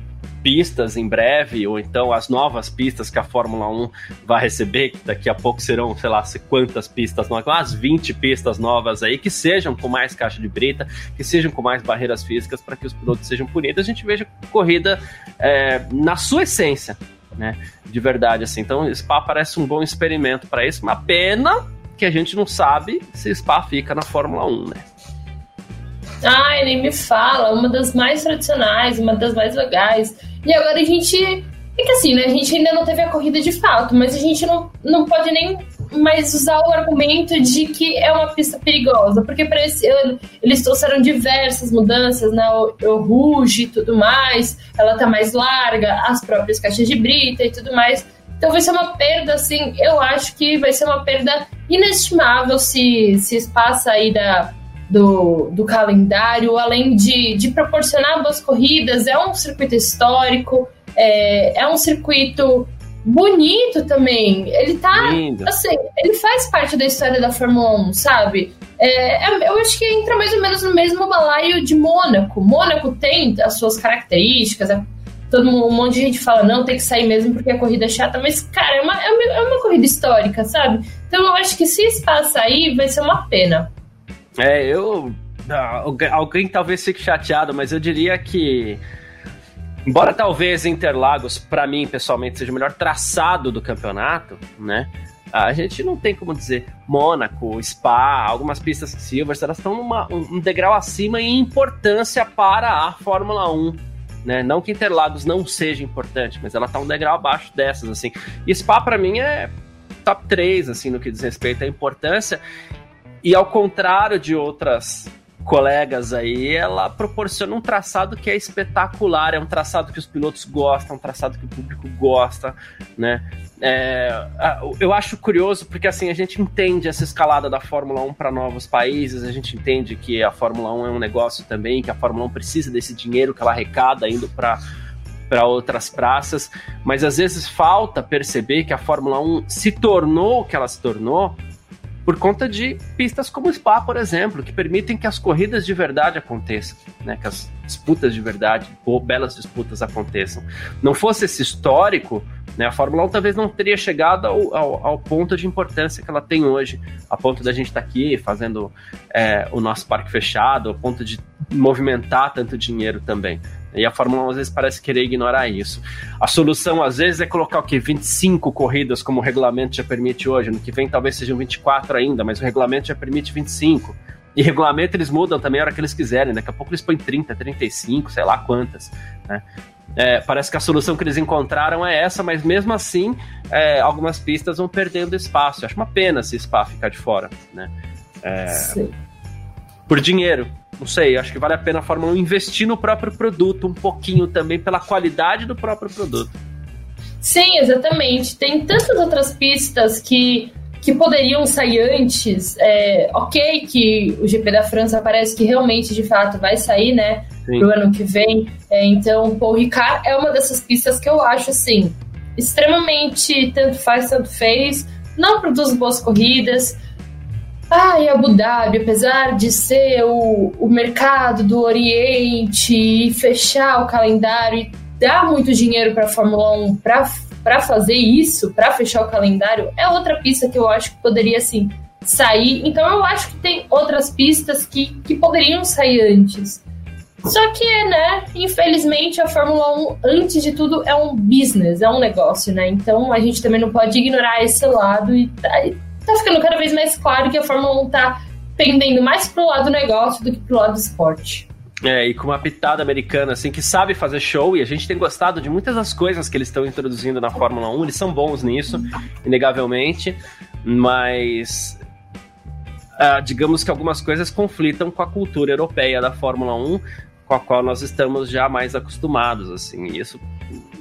pistas em breve, ou então as novas pistas que a Fórmula 1 vai receber, que daqui a pouco serão, sei lá, quantas pistas novas, umas 20 pistas novas aí, que sejam com mais caixa de brita, que sejam com mais barreiras físicas para que os pilotos sejam punidos, a gente veja corrida é, na sua essência, né? De verdade, assim. Então, Spa parece um bom experimento para isso, uma pena que a gente não sabe se Spa fica na Fórmula 1, né? Ai, nem me fala, uma das mais tradicionais, uma das mais legais. E agora a gente. É que assim, né? A gente ainda não teve a corrida de fato, mas a gente não, não pode nem mais usar o argumento de que é uma pista perigosa, porque para esse ano eles trouxeram diversas mudanças, né? O, o Ruge e tudo mais, ela tá mais larga, as próprias caixas de brita e tudo mais. Então vai ser uma perda, assim, eu acho que vai ser uma perda inestimável se, se passa aí da, do, do calendário, além de, de proporcionar boas corridas, é um circuito histórico, é, é um circuito bonito também. Ele tá. Lindo. Assim, ele faz parte da história da Fórmula 1, sabe? É, é, eu acho que entra mais ou menos no mesmo balaio de Mônaco. Mônaco tem as suas características, é, todo mundo, um monte de gente fala, não, tem que sair mesmo porque a corrida é chata, mas, cara, é uma, é uma, é uma corrida histórica, sabe? Então eu acho que se passa aí, vai ser uma pena. É, eu. Alguém talvez fique chateado, mas eu diria que. Embora talvez Interlagos, para mim pessoalmente, seja o melhor traçado do campeonato, né? A gente não tem como dizer Mônaco, Spa, algumas pistas Silvers, elas estão numa, um degrau acima em importância para a Fórmula 1. Né? Não que Interlagos não seja importante, mas ela está um degrau abaixo dessas, assim. E Spa, para mim, é top 3, assim, no que diz respeito à importância. E ao contrário de outras colegas aí, ela proporciona um traçado que é espetacular, é um traçado que os pilotos gostam, um traçado que o público gosta, né? É, eu acho curioso porque assim a gente entende essa escalada da Fórmula 1 para novos países, a gente entende que a Fórmula 1 é um negócio também, que a Fórmula 1 precisa desse dinheiro que ela arrecada indo para para outras praças, mas às vezes falta perceber que a Fórmula 1 se tornou o que ela se tornou por conta de pistas como Spa, por exemplo, que permitem que as corridas de verdade aconteçam, né? que as disputas de verdade, ou belas disputas aconteçam. Não fosse esse histórico, né, a Fórmula 1 talvez não teria chegado ao, ao, ao, ponto de importância que ela tem hoje, a ponto da gente estar tá aqui fazendo é, o nosso parque fechado, ao ponto de movimentar tanto dinheiro também. E a Fórmula 1 às vezes parece querer ignorar isso. A solução às vezes é colocar o quê? 25 corridas como o regulamento já permite hoje. No que vem talvez sejam 24 ainda, mas o regulamento já permite 25. E regulamento eles mudam também a hora que eles quiserem. Daqui a pouco eles põem 30, 35, sei lá quantas. Né? É, parece que a solução que eles encontraram é essa, mas mesmo assim, é, algumas pistas vão perdendo espaço. Eu acho uma pena se Spa ficar de fora. Né? É, por dinheiro não sei, acho que vale a pena a Fórmula 1 investir no próprio produto um pouquinho também pela qualidade do próprio produto. Sim, exatamente. Tem tantas outras pistas que, que poderiam sair antes. É, ok que o GP da França parece que realmente, de fato, vai sair, né? Sim. Pro ano que vem. É, então, Paul Ricard é uma dessas pistas que eu acho, assim, extremamente tanto faz, tanto fez. Não produz boas corridas, ah, e Abu Dhabi, apesar de ser o, o mercado do Oriente e fechar o calendário e dar muito dinheiro para a Fórmula 1 para fazer isso, para fechar o calendário, é outra pista que eu acho que poderia assim sair. Então eu acho que tem outras pistas que, que poderiam sair antes. Só que, né, infelizmente a Fórmula 1, antes de tudo, é um business, é um negócio, né? Então a gente também não pode ignorar esse lado e tá, tá ficando cada vez mais claro que a Fórmula 1 tá pendendo mais pro lado do negócio do que pro lado do esporte. É, e com uma pitada americana, assim, que sabe fazer show, e a gente tem gostado de muitas das coisas que eles estão introduzindo na Fórmula 1, eles são bons nisso, inegavelmente, mas uh, digamos que algumas coisas conflitam com a cultura europeia da Fórmula 1, com a qual nós estamos já mais acostumados, assim, isso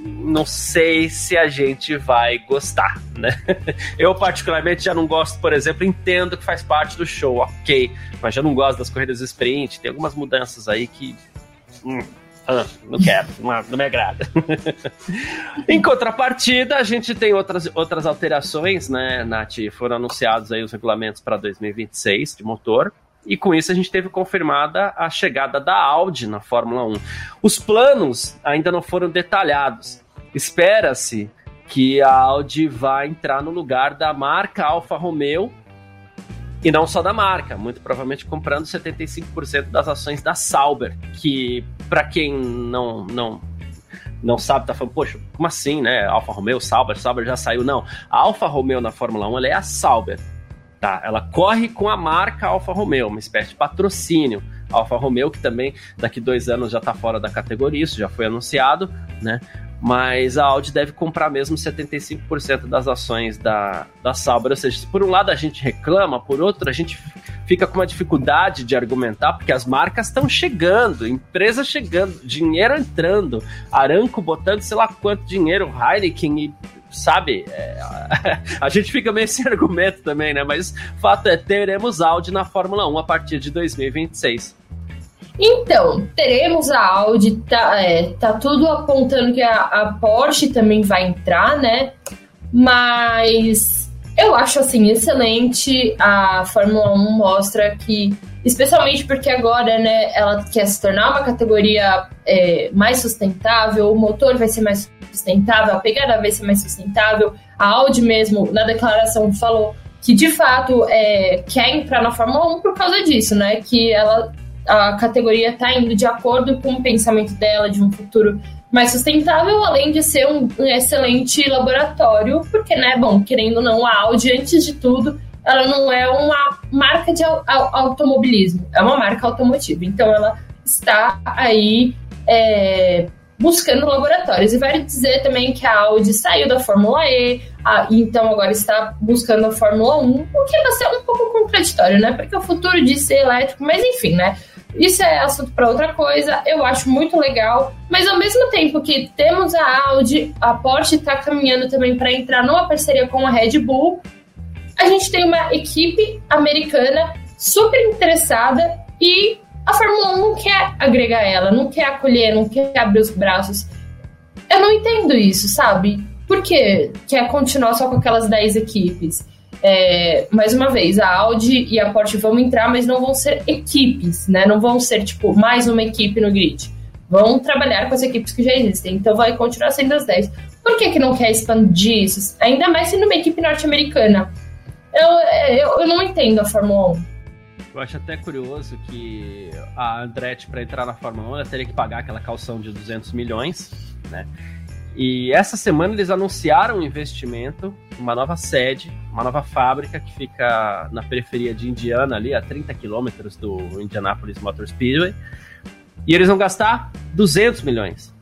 não sei se a gente vai gostar, né? Eu, particularmente, já não gosto, por exemplo, entendo que faz parte do show, ok, mas já não gosto das corridas sprint, tem algumas mudanças aí que. Hum, ah, não quero, não, não me agrada. em contrapartida, a gente tem outras, outras alterações, né, Nath? Foram anunciados aí os regulamentos para 2026 de motor. E com isso a gente teve confirmada a chegada da Audi na Fórmula 1. Os planos ainda não foram detalhados. Espera-se que a Audi vai entrar no lugar da marca Alfa Romeo e não só da marca, muito provavelmente comprando 75% das ações da Sauber, que para quem não não não sabe, tá falando, poxa, como assim, né? Alfa Romeo, Sauber, Sauber já saiu. Não, a Alfa Romeo na Fórmula 1 ela é a Sauber, tá? Ela corre com a marca Alfa Romeo, uma espécie de patrocínio. Alfa Romeo, que também daqui dois anos já está fora da categoria, isso já foi anunciado, né? mas a Audi deve comprar mesmo 75% das ações da, da Sauber. Ou seja, por um lado a gente reclama, por outro a gente fica com uma dificuldade de argumentar, porque as marcas estão chegando, empresas chegando, dinheiro entrando, Aranco botando sei lá quanto dinheiro, Heineken e sabe? É, a gente fica meio sem argumento também, né? Mas fato é, teremos Audi na Fórmula 1 a partir de 2026. Então, teremos a Audi, tá, é, tá tudo apontando que a, a Porsche também vai entrar, né? Mas eu acho assim excelente. A Fórmula 1 mostra que, especialmente porque agora, né, ela quer se tornar uma categoria é, mais sustentável, o motor vai ser mais sustentável, a pegada vai ser mais sustentável. A Audi mesmo, na declaração, falou que de fato é, quer entrar na Fórmula 1 por causa disso, né? Que ela a categoria está indo de acordo com o pensamento dela de um futuro mais sustentável, além de ser um, um excelente laboratório, porque, né, bom, querendo ou não, a Audi, antes de tudo, ela não é uma marca de automobilismo, é uma marca automotiva. Então, ela está aí é, buscando laboratórios. E vale dizer também que a Audi saiu da Fórmula E, a, então agora está buscando a Fórmula 1, o que vai ser um pouco contraditório, né? Porque o futuro de ser elétrico, mas enfim, né? Isso é assunto para outra coisa, eu acho muito legal, mas ao mesmo tempo que temos a Audi, a Porsche está caminhando também para entrar numa parceria com a Red Bull, a gente tem uma equipe americana super interessada e a Fórmula 1 não quer agregar ela, não quer acolher, não quer abrir os braços. Eu não entendo isso, sabe? Por que quer continuar só com aquelas 10 equipes? É, mais uma vez, a Audi e a Porsche vão entrar, mas não vão ser equipes, né? Não vão ser, tipo, mais uma equipe no grid. Vão trabalhar com as equipes que já existem. Então vai continuar sendo as 10. Por que, que não quer expandir isso? Ainda mais sendo uma equipe norte-americana. Eu, eu, eu não entendo a Fórmula 1. Eu acho até curioso que a Andretti, para entrar na Fórmula 1, ela teria que pagar aquela calção de 200 milhões, né? E essa semana eles anunciaram um investimento, uma nova sede, uma nova fábrica que fica na periferia de Indiana, ali a 30 quilômetros do Indianapolis Motor Speedway. E eles vão gastar 200 milhões.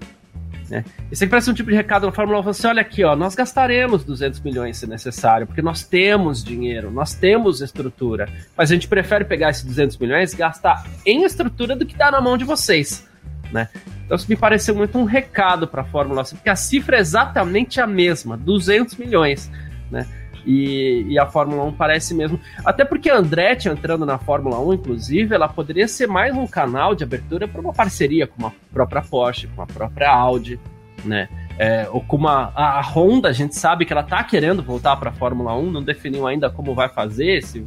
Né? Isso aqui parece um tipo de recado na Fórmula 1, você olha aqui, ó, nós gastaremos 200 milhões se necessário, porque nós temos dinheiro, nós temos estrutura, mas a gente prefere pegar esses 200 milhões e gastar em estrutura do que dar na mão de vocês, né? Então isso me pareceu muito um recado para a Fórmula 1, porque a cifra é exatamente a mesma, 200 milhões, né? E, e, a Fórmula 1 parece mesmo. Até porque a Andretti entrando na Fórmula 1, inclusive, ela poderia ser mais um canal de abertura para uma parceria com a própria Porsche, com a própria Audi, né? É, ou com uma, a, Honda, a gente sabe que ela está querendo voltar para a Fórmula 1, não definiu ainda como vai fazer, se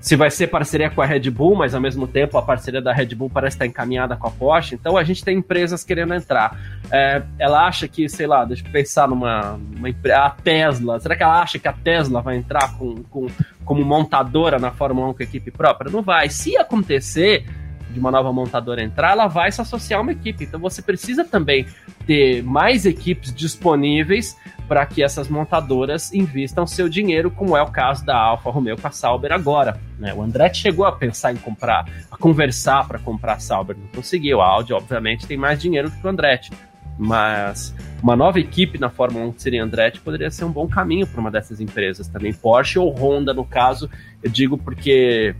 se vai ser parceria com a Red Bull, mas ao mesmo tempo a parceria da Red Bull parece estar encaminhada com a Porsche. Então a gente tem empresas querendo entrar. É, ela acha que, sei lá, deixa eu pensar numa uma, a Tesla. Será que ela acha que a Tesla vai entrar com, com, como montadora na Fórmula 1 com equipe própria? Não vai. Se acontecer de uma nova montadora entrar, ela vai se associar a uma equipe. Então você precisa também ter mais equipes disponíveis para que essas montadoras invistam seu dinheiro, como é o caso da Alfa Romeo com a Sauber agora. Né? O Andretti chegou a pensar em comprar, a conversar para comprar a Sauber, não conseguiu. A Audi, obviamente, tem mais dinheiro do que o Andretti. Mas uma nova equipe na Fórmula 1 que seria Andretti poderia ser um bom caminho para uma dessas empresas também. Porsche ou Honda, no caso, eu digo porque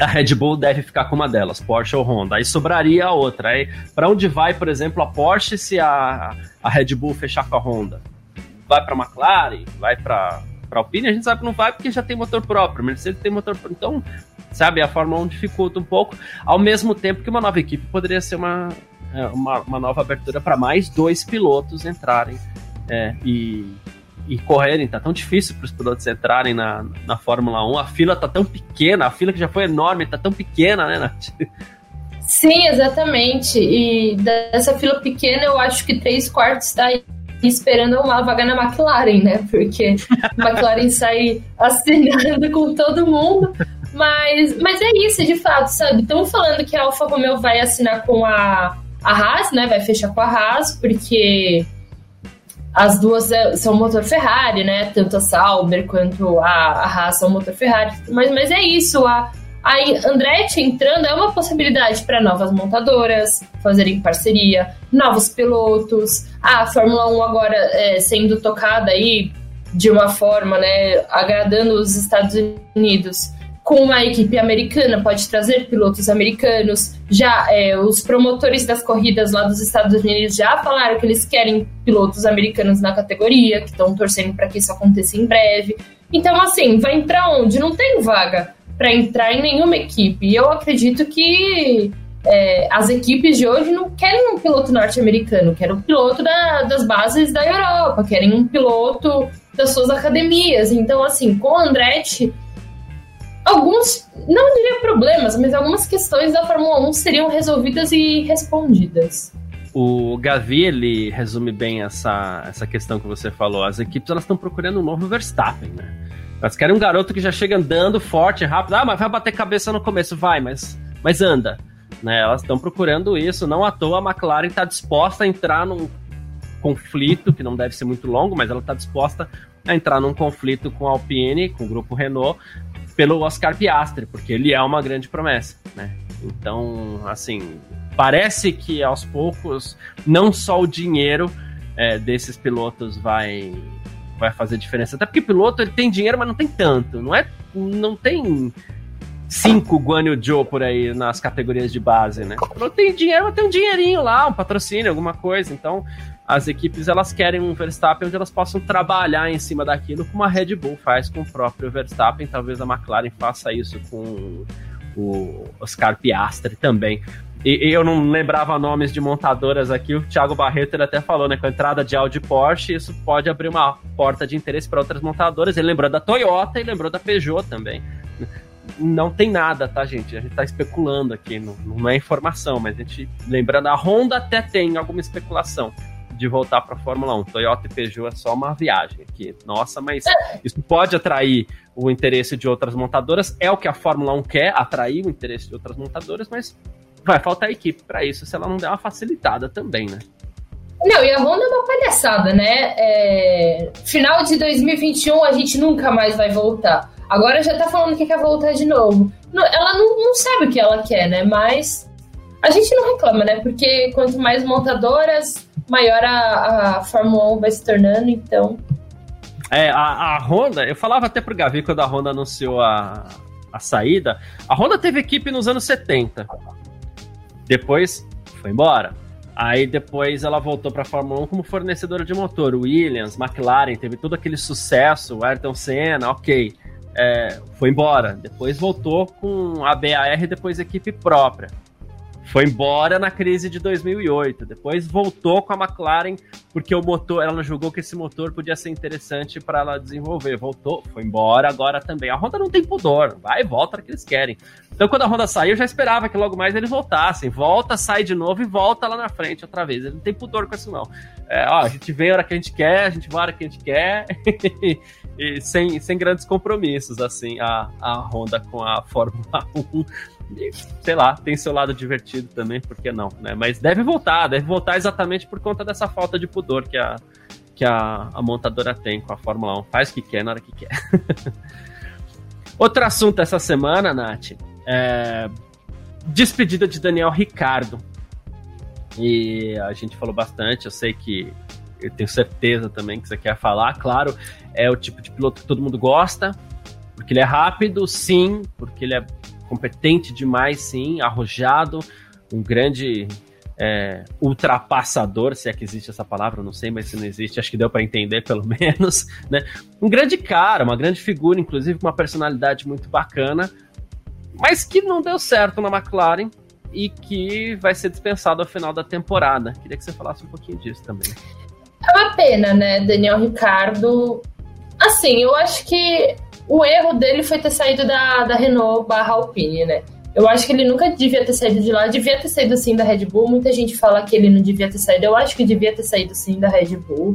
a Red Bull deve ficar com uma delas, Porsche ou Honda. Aí sobraria a outra. Aí, para onde vai, por exemplo, a Porsche se a, a Red Bull fechar com a Honda? vai para McLaren, vai para Alpine, a gente sabe que não vai porque já tem motor próprio. Mercedes tem motor próprio. Então, sabe, a Fórmula 1 dificulta um pouco, ao mesmo tempo que uma nova equipe poderia ser uma, é, uma, uma nova abertura para mais dois pilotos entrarem é, e, e correrem. Tá tão difícil para os pilotos entrarem na, na Fórmula 1. A fila tá tão pequena, a fila que já foi enorme, tá tão pequena, né, Nath? Sim, exatamente. E dessa fila pequena, eu acho que três quartos está esperando uma vaga na McLaren, né? Porque a McLaren sai assinando com todo mundo. Mas, mas é isso, de fato, sabe? Estão falando que a Alfa Romeo vai assinar com a, a Haas, né? Vai fechar com a Haas, porque as duas é, são motor Ferrari, né? Tanto a Sauber quanto a, a Haas são motor Ferrari. Mas, mas é isso, a, a Andretti entrando é uma possibilidade para novas montadoras fazerem parceria, novos pilotos. A Fórmula 1 agora é, sendo tocada aí de uma forma, né, agradando os Estados Unidos com uma equipe americana, pode trazer pilotos americanos. Já é, os promotores das corridas lá dos Estados Unidos já falaram que eles querem pilotos americanos na categoria, que estão torcendo para que isso aconteça em breve. Então, assim, vai entrar onde? Não tem vaga para entrar em nenhuma equipe. E eu acredito que é, as equipes de hoje não querem um piloto norte-americano, querem um piloto da, das bases da Europa, querem um piloto das suas academias. Então, assim, com o Andretti alguns, não diria problemas, mas algumas questões da Fórmula 1 seriam resolvidas e respondidas. O Gavi, ele resume bem essa, essa questão que você falou. As equipes, elas estão procurando um novo Verstappen, né? Elas querem um garoto que já chega andando forte, rápido. Ah, mas vai bater cabeça no começo. Vai, mas, mas anda. Né? Elas estão procurando isso. Não à toa a McLaren está disposta a entrar num conflito, que não deve ser muito longo, mas ela está disposta a entrar num conflito com a Alpine, com o grupo Renault, pelo Oscar Piastri, porque ele é uma grande promessa, né? Então, assim, parece que aos poucos, não só o dinheiro é, desses pilotos vai vai fazer diferença. Até porque piloto ele tem dinheiro, mas não tem tanto. Não é, não tem cinco Guan Yu Joe por aí nas categorias de base, né? Não tem dinheiro, mas tem um dinheirinho lá, um patrocínio, alguma coisa. Então, as equipes elas querem um Verstappen onde elas possam trabalhar em cima daquilo, como a Red Bull faz com o próprio Verstappen. Talvez a McLaren faça isso com o Oscar Piastri também. E, eu não lembrava nomes de montadoras aqui, o Thiago Barreto ele até falou, né? Com a entrada de Audi Porsche, isso pode abrir uma porta de interesse para outras montadoras. Ele lembrou da Toyota e lembrou da Peugeot também. Não tem nada, tá, gente? A gente tá especulando aqui, não, não é informação, mas a gente, lembrando, a Honda até tem alguma especulação de voltar para a Fórmula 1. Toyota e Peugeot é só uma viagem aqui. Nossa, mas isso pode atrair o interesse de outras montadoras. É o que a Fórmula 1 quer, atrair o interesse de outras montadoras, mas vai faltar equipe para isso se ela não der uma facilitada também, né? Não, e a Honda é uma palhaçada, né? É... Final de 2021 a gente nunca mais vai voltar. Agora já tá falando que quer voltar de novo. Ela não, não sabe o que ela quer, né? Mas a gente não reclama, né? Porque quanto mais montadoras, maior a, a Fórmula 1 vai se tornando, então. É, a, a Honda, eu falava até pro Gavi quando a Honda anunciou a, a saída. A Honda teve equipe nos anos 70. Depois foi embora. Aí depois ela voltou para a Fórmula 1 como fornecedora de motor. Williams, McLaren, teve todo aquele sucesso, Ayrton Senna, ok. É, foi embora. Depois voltou com a BAR, depois equipe própria. Foi embora na crise de 2008. Depois voltou com a McLaren porque o motor, ela julgou que esse motor podia ser interessante para ela desenvolver. Voltou, foi embora agora também. A Honda não tem pudor, vai e volta o que eles querem. Então quando a Honda saiu, eu já esperava que logo mais eles voltassem. Volta, sai de novo e volta lá na frente outra vez. Ele não tem pudor com isso não. É, ó, a gente vem a hora que a gente quer, a gente vai a hora que a gente quer. e sem, sem grandes compromissos, assim, a, a Honda com a Fórmula 1 sei lá, tem seu lado divertido também, por que não, né? Mas deve voltar, deve voltar exatamente por conta dessa falta de pudor que a, que a, a montadora tem com a Fórmula 1. Faz o que quer na hora que quer. Outro assunto essa semana, Nath, é despedida de Daniel Ricardo. E a gente falou bastante, eu sei que eu tenho certeza também que você quer falar. Claro, é o tipo de piloto que todo mundo gosta, porque ele é rápido, sim, porque ele é competente demais, sim, arrojado, um grande é, ultrapassador, se é que existe essa palavra, não sei, mas se não existe, acho que deu para entender pelo menos, né? Um grande cara, uma grande figura, inclusive com uma personalidade muito bacana, mas que não deu certo na McLaren e que vai ser dispensado ao final da temporada. Queria que você falasse um pouquinho disso também. É uma pena, né, Daniel Ricardo. Assim, eu acho que o erro dele foi ter saído da, da Renault barra Alpine, né? Eu acho que ele nunca devia ter saído de lá, devia ter saído sim da Red Bull. Muita gente fala que ele não devia ter saído, eu acho que devia ter saído sim da Red Bull.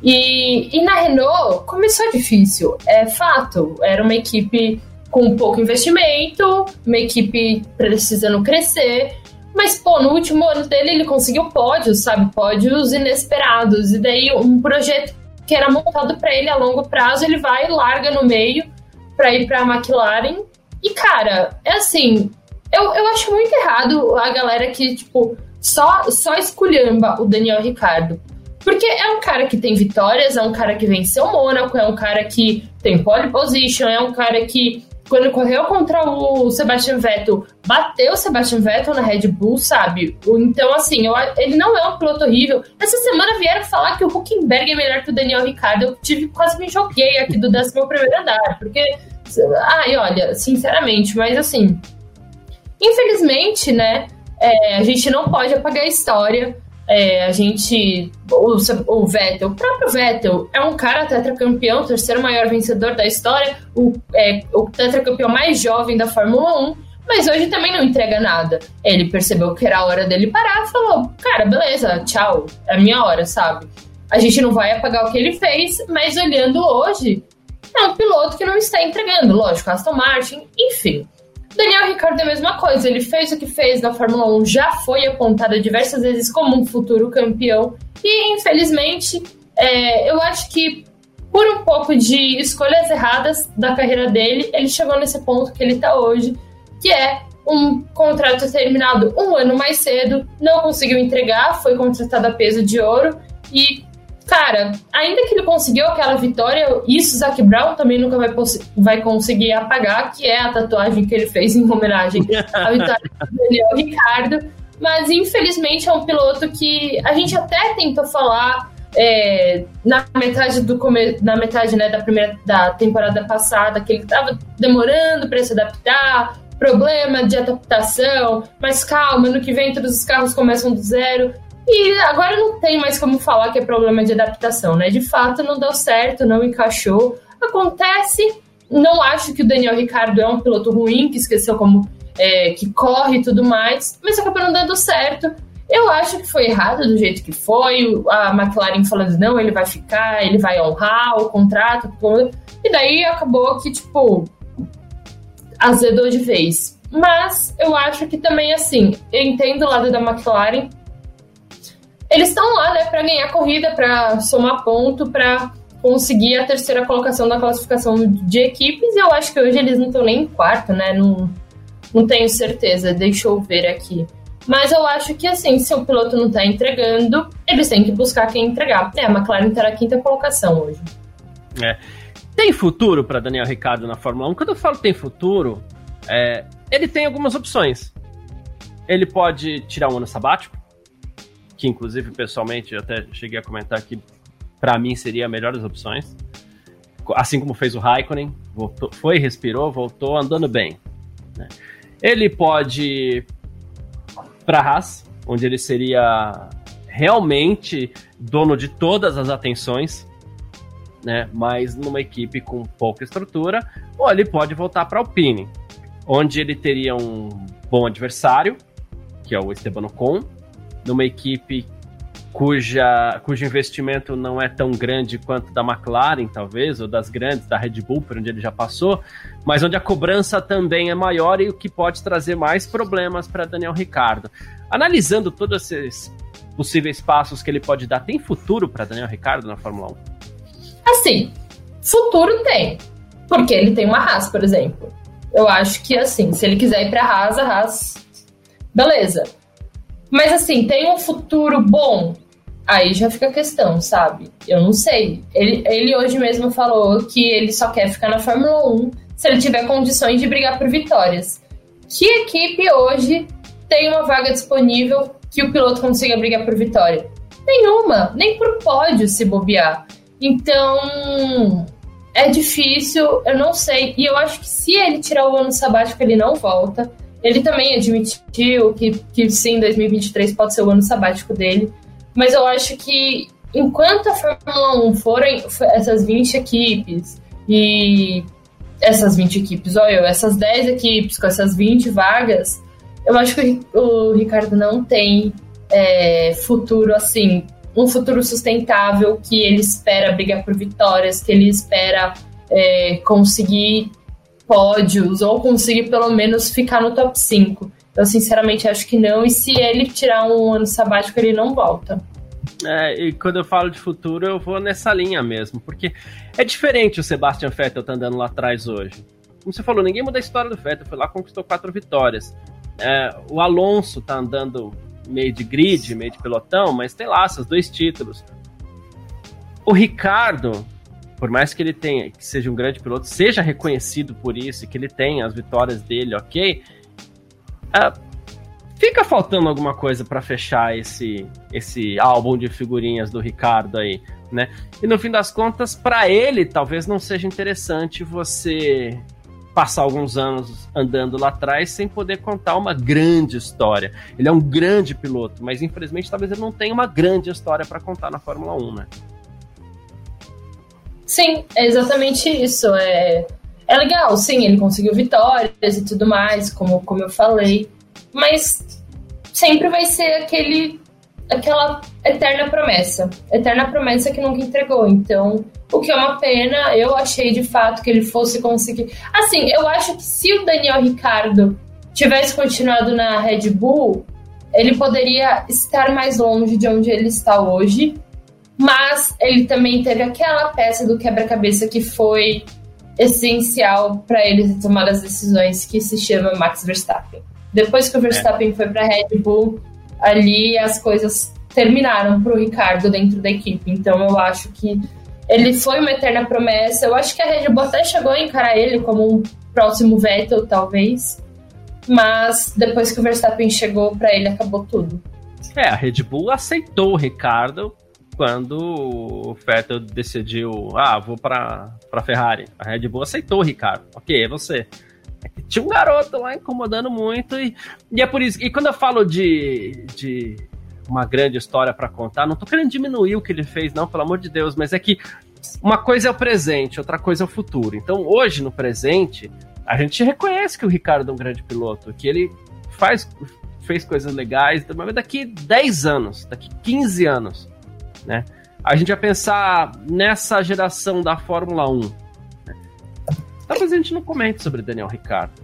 E, e na Renault começou difícil, é fato. Era uma equipe com pouco investimento, uma equipe precisando crescer. Mas, pô, no último ano dele ele conseguiu pódios, sabe? Pódios inesperados. E daí um projeto que era montado para ele a longo prazo, ele vai e larga no meio para ir para a McLaren. E, cara, é assim, eu, eu acho muito errado a galera que, tipo, só, só esculhamba o Daniel Ricardo. Porque é um cara que tem vitórias, é um cara que venceu o Mônaco, é um cara que tem pole position, é um cara que quando correu contra o Sebastian Vettel, bateu o Sebastian Vettel na Red Bull, sabe? Então, assim, eu, ele não é um piloto horrível. Essa semana vieram falar que o Huckenberg é melhor que o Daniel Ricciardo. Eu tive, quase me joguei aqui do 11 primeiro andar, porque... Ai, olha, sinceramente, mas assim... Infelizmente, né, é, a gente não pode apagar a história. É, a gente. O, o, Vettel, o próprio Vettel, é um cara tetracampeão, terceiro maior vencedor da história, o, é, o tetracampeão mais jovem da Fórmula 1, mas hoje também não entrega nada. Ele percebeu que era a hora dele parar e falou: Cara, beleza, tchau, é a minha hora, sabe? A gente não vai apagar o que ele fez, mas olhando hoje, é um piloto que não está entregando. Lógico, Aston Martin, enfim. Daniel Ricciardo é a mesma coisa, ele fez o que fez na Fórmula 1, já foi apontado diversas vezes como um futuro campeão. E, infelizmente, é, eu acho que por um pouco de escolhas erradas da carreira dele, ele chegou nesse ponto que ele está hoje, que é um contrato terminado um ano mais cedo, não conseguiu entregar, foi contratado a peso de ouro e cara, ainda que ele conseguiu aquela vitória, isso Zac Brown também nunca vai, vai conseguir apagar, que é a tatuagem que ele fez em homenagem à vitória do Daniel Ricardo. Mas infelizmente é um piloto que a gente até tentou falar é, na metade do na metade né, da primeira da temporada passada que ele estava demorando para se adaptar, problema de adaptação, mas calma, no que vem todos os carros começam do zero. E agora não tem mais como falar que é problema de adaptação, né? De fato, não deu certo, não encaixou. Acontece. Não acho que o Daniel Ricardo é um piloto ruim, que esqueceu como é, que corre e tudo mais, mas acabou não dando certo. Eu acho que foi errado do jeito que foi. A McLaren falando, não, ele vai ficar, ele vai honrar o contrato, todo. E daí acabou que, tipo, azedou de vez. Mas eu acho que também, assim, eu entendo o lado da McLaren, eles estão lá, né, para ganhar corrida, para somar ponto, para conseguir a terceira colocação da classificação de equipes. E eu acho que hoje eles não estão nem em quarto, né? Não, não tenho certeza, deixa eu ver aqui. Mas eu acho que, assim, se o piloto não está entregando, eles têm que buscar quem entregar. É, a McLaren está na quinta colocação hoje. É. Tem futuro para Daniel Ricciardo na Fórmula 1? Quando eu falo tem futuro, é, ele tem algumas opções. Ele pode tirar um ano sabático, que inclusive pessoalmente até cheguei a comentar que para mim seria a melhor das opções. Assim como fez o Raikkonen, voltou, foi, respirou, voltou andando bem. Né? Ele pode para Haas, onde ele seria realmente dono de todas as atenções, né? Mas numa equipe com pouca estrutura, ou ele pode voltar para Alpine, onde ele teria um bom adversário, que é o Esteban Ocon, numa equipe cuja, cujo investimento não é tão grande quanto da McLaren, talvez, ou das grandes, da Red Bull, por onde ele já passou, mas onde a cobrança também é maior e o que pode trazer mais problemas para Daniel Ricardo. Analisando todos esses possíveis passos que ele pode dar, tem futuro para Daniel Ricardo na Fórmula 1? Assim, futuro tem, porque ele tem uma Haas, por exemplo. Eu acho que assim, se ele quiser ir para a Haas, a Haas, beleza. Mas assim, tem um futuro bom? Aí já fica a questão, sabe? Eu não sei. Ele, ele hoje mesmo falou que ele só quer ficar na Fórmula 1 se ele tiver condições de brigar por vitórias. Que equipe hoje tem uma vaga disponível que o piloto consiga brigar por vitória? Nenhuma, nem por pódio se bobear. Então, é difícil, eu não sei. E eu acho que se ele tirar o ano sabático, ele não volta. Ele também admitiu que, que sim, 2023 pode ser o ano sabático dele, mas eu acho que enquanto a Fórmula 1 forem essas 20 equipes e essas 20 equipes, olha, essas 10 equipes com essas 20 vagas, eu acho que o Ricardo não tem é, futuro assim, um futuro sustentável que ele espera brigar por vitórias, que ele espera é, conseguir pódios ou conseguir pelo menos ficar no top 5. Eu sinceramente acho que não, e se ele tirar um ano sabático, ele não volta. É, e quando eu falo de futuro, eu vou nessa linha mesmo, porque é diferente o Sebastian Vettel tá andando lá atrás hoje. Como você falou, ninguém muda a história do Vettel, foi lá conquistou quatro vitórias. É, o Alonso tá andando meio de grid, meio de pelotão, mas tem lá seus dois títulos. O Ricardo, por mais que ele tenha, que seja um grande piloto, seja reconhecido por isso, que ele tenha as vitórias dele, ok, uh, fica faltando alguma coisa para fechar esse, esse álbum de figurinhas do Ricardo aí, né? E no fim das contas, para ele, talvez não seja interessante você passar alguns anos andando lá atrás sem poder contar uma grande história. Ele é um grande piloto, mas infelizmente talvez ele não tenha uma grande história para contar na Fórmula 1, né? Sim, é exatamente isso. É, é legal, sim, ele conseguiu vitórias e tudo mais, como, como eu falei, mas sempre vai ser aquele aquela eterna promessa. Eterna promessa que nunca entregou. Então, o que é uma pena, eu achei de fato que ele fosse conseguir. Assim, eu acho que se o Daniel Ricardo tivesse continuado na Red Bull, ele poderia estar mais longe de onde ele está hoje. Mas ele também teve aquela peça do quebra-cabeça que foi essencial para ele tomar as decisões, que se chama Max Verstappen. Depois que o Verstappen é. foi para Red Bull, ali as coisas terminaram para o Ricardo dentro da equipe. Então eu acho que ele foi uma eterna promessa. Eu acho que a Red Bull até chegou a encarar ele como um próximo Vettel, talvez. Mas depois que o Verstappen chegou, para ele acabou tudo. É, a Red Bull aceitou o Ricardo quando o Vettel decidiu, ah, vou para para Ferrari. A Red Bull aceitou Ricardo. Ok, é você. É tinha um garoto lá incomodando muito e, e é por isso. E quando eu falo de, de uma grande história para contar, não tô querendo diminuir o que ele fez, não, pelo amor de Deus, mas é que uma coisa é o presente, outra coisa é o futuro. Então, hoje, no presente, a gente reconhece que o Ricardo é um grande piloto, que ele faz, fez coisas legais, mas daqui 10 anos, daqui 15 anos, né? A gente vai pensar nessa geração da Fórmula 1 Talvez a gente não comente sobre Daniel Ricardo.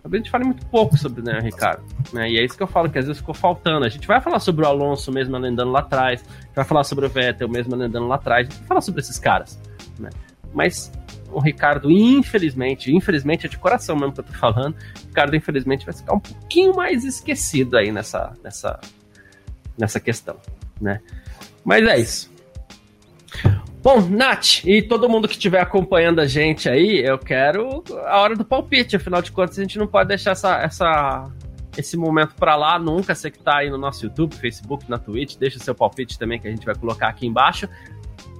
Talvez a gente fale muito pouco sobre Daniel Ricardo. Né? E é isso que eu falo, que às vezes ficou faltando. A gente vai falar sobre o Alonso mesmo andando lá atrás, vai falar sobre o Vettel mesmo andando lá atrás, a gente vai falar sobre esses caras. Né? Mas o Ricardo, infelizmente, infelizmente é de coração mesmo que eu tô falando, o Ricardo, infelizmente, vai ficar um pouquinho mais esquecido aí nessa, nessa, nessa questão. Né? Mas é isso. Bom, Nath, e todo mundo que estiver acompanhando a gente aí, eu quero a hora do palpite. Afinal de contas, a gente não pode deixar essa, essa, esse momento para lá nunca. Você que tá aí no nosso YouTube, Facebook, na Twitch, deixa o seu palpite também que a gente vai colocar aqui embaixo.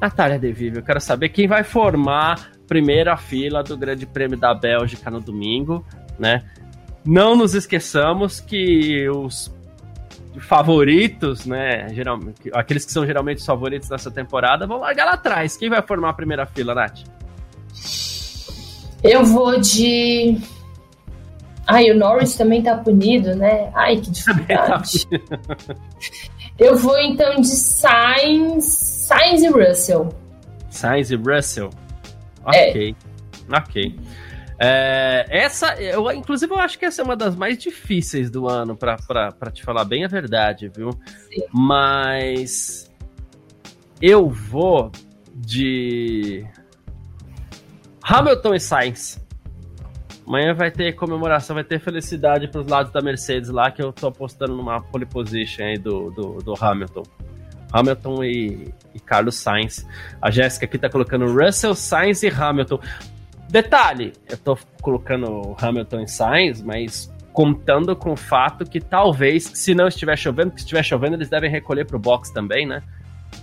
Natália Devive, eu quero saber quem vai formar primeira fila do Grande Prêmio da Bélgica no domingo, né? Não nos esqueçamos que os favoritos, né? Geralmente, aqueles que são geralmente os favoritos dessa temporada, vão largar lá atrás. Quem vai formar a primeira fila, Nath? Eu vou de. Ai, o Norris também tá punido, né? Ai, que tá dificuldade. Eu vou então de Sainz, Sainz e Russell. Sainz e Russell? Ok. É. Ok. É, essa, eu, inclusive, eu acho que essa é uma das mais difíceis do ano, para te falar bem a verdade, viu? Sim. Mas eu vou de Hamilton e Sainz. Amanhã vai ter comemoração, vai ter felicidade para os lados da Mercedes lá, que eu tô apostando numa pole position aí do, do, do Hamilton. Hamilton e, e Carlos Sainz. A Jéssica aqui tá colocando Russell, Sainz e Hamilton. Detalhe, eu tô colocando Hamilton e Sainz, mas contando com o fato que talvez, se não estiver chovendo, porque se estiver chovendo, eles devem recolher pro box também, né?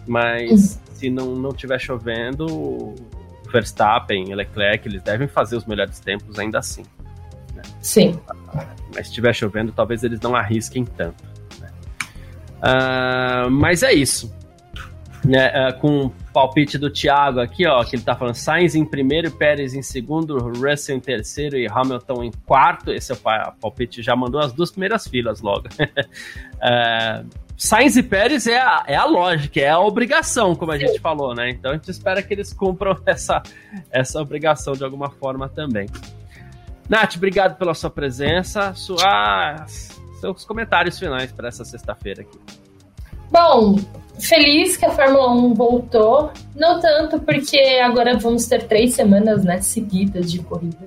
Mas uhum. se não, não estiver chovendo, Verstappen Leclerc, eles devem fazer os melhores tempos ainda assim. Né? Sim. Mas se estiver chovendo, talvez eles não arrisquem tanto. Né? Uh, mas é isso. né, é, com palpite do Thiago aqui, ó, que ele tá falando Sainz em primeiro, Pérez em segundo, Russell em terceiro e Hamilton em quarto. Esse é o palpite, já mandou as duas primeiras filas logo. é, Sainz e Pérez é a, é a lógica, é a obrigação, como a gente falou, né? Então a gente espera que eles cumpram essa, essa obrigação de alguma forma também. Nath, obrigado pela sua presença. Suas, seus comentários finais para essa sexta-feira aqui. Bom, feliz que a Fórmula 1 voltou. Não tanto porque agora vamos ter três semanas né, seguidas de corrida.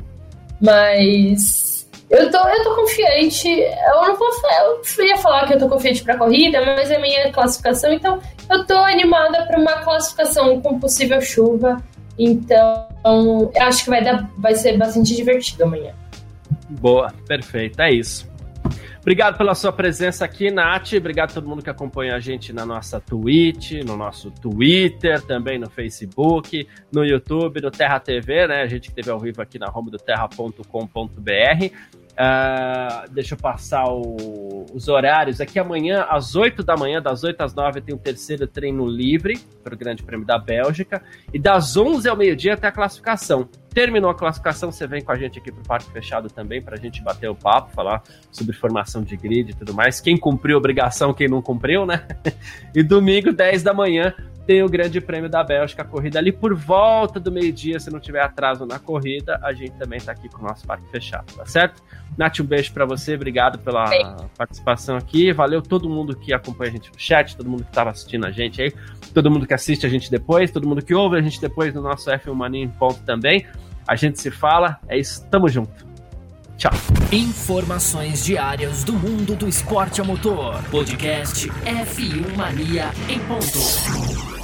Mas eu tô, eu tô confiante. Eu não vou eu ia falar que eu tô confiante para corrida, mas é minha classificação, então eu tô animada para uma classificação com possível chuva. Então, acho que vai dar vai ser bastante divertido amanhã. Boa, perfeito. É isso. Obrigado pela sua presença aqui, Nath. Obrigado a todo mundo que acompanha a gente na nossa Twitch, no nosso Twitter, também no Facebook, no YouTube, no Terra TV, né? A gente que teve ao vivo aqui na home do terra.com.br. Uh, deixa eu passar o, os horários. Aqui amanhã, às 8 da manhã, das 8 às 9, tem o terceiro treino livre para o Grande Prêmio da Bélgica. E das 11 ao meio-dia até a classificação. Terminou a classificação, você vem com a gente aqui para o Parque Fechado também, para a gente bater o papo, falar sobre formação de grid e tudo mais. Quem cumpriu a obrigação, quem não cumpriu, né? E domingo, 10 da manhã, tem o Grande Prêmio da Bélgica, a corrida ali por volta do meio-dia, se não tiver atraso na corrida, a gente também está aqui com o nosso parque fechado, tá certo? Nath, um beijo para você, obrigado pela Sim. participação aqui, valeu todo mundo que acompanha a gente no chat, todo mundo que estava assistindo a gente aí, todo mundo que assiste a gente depois, todo mundo que ouve a gente depois no nosso F1 Mania em ponto também. A gente se fala, é isso, tamo junto. Tchau. Informações diárias do mundo do esporte a motor. Podcast F1 Mania em ponto.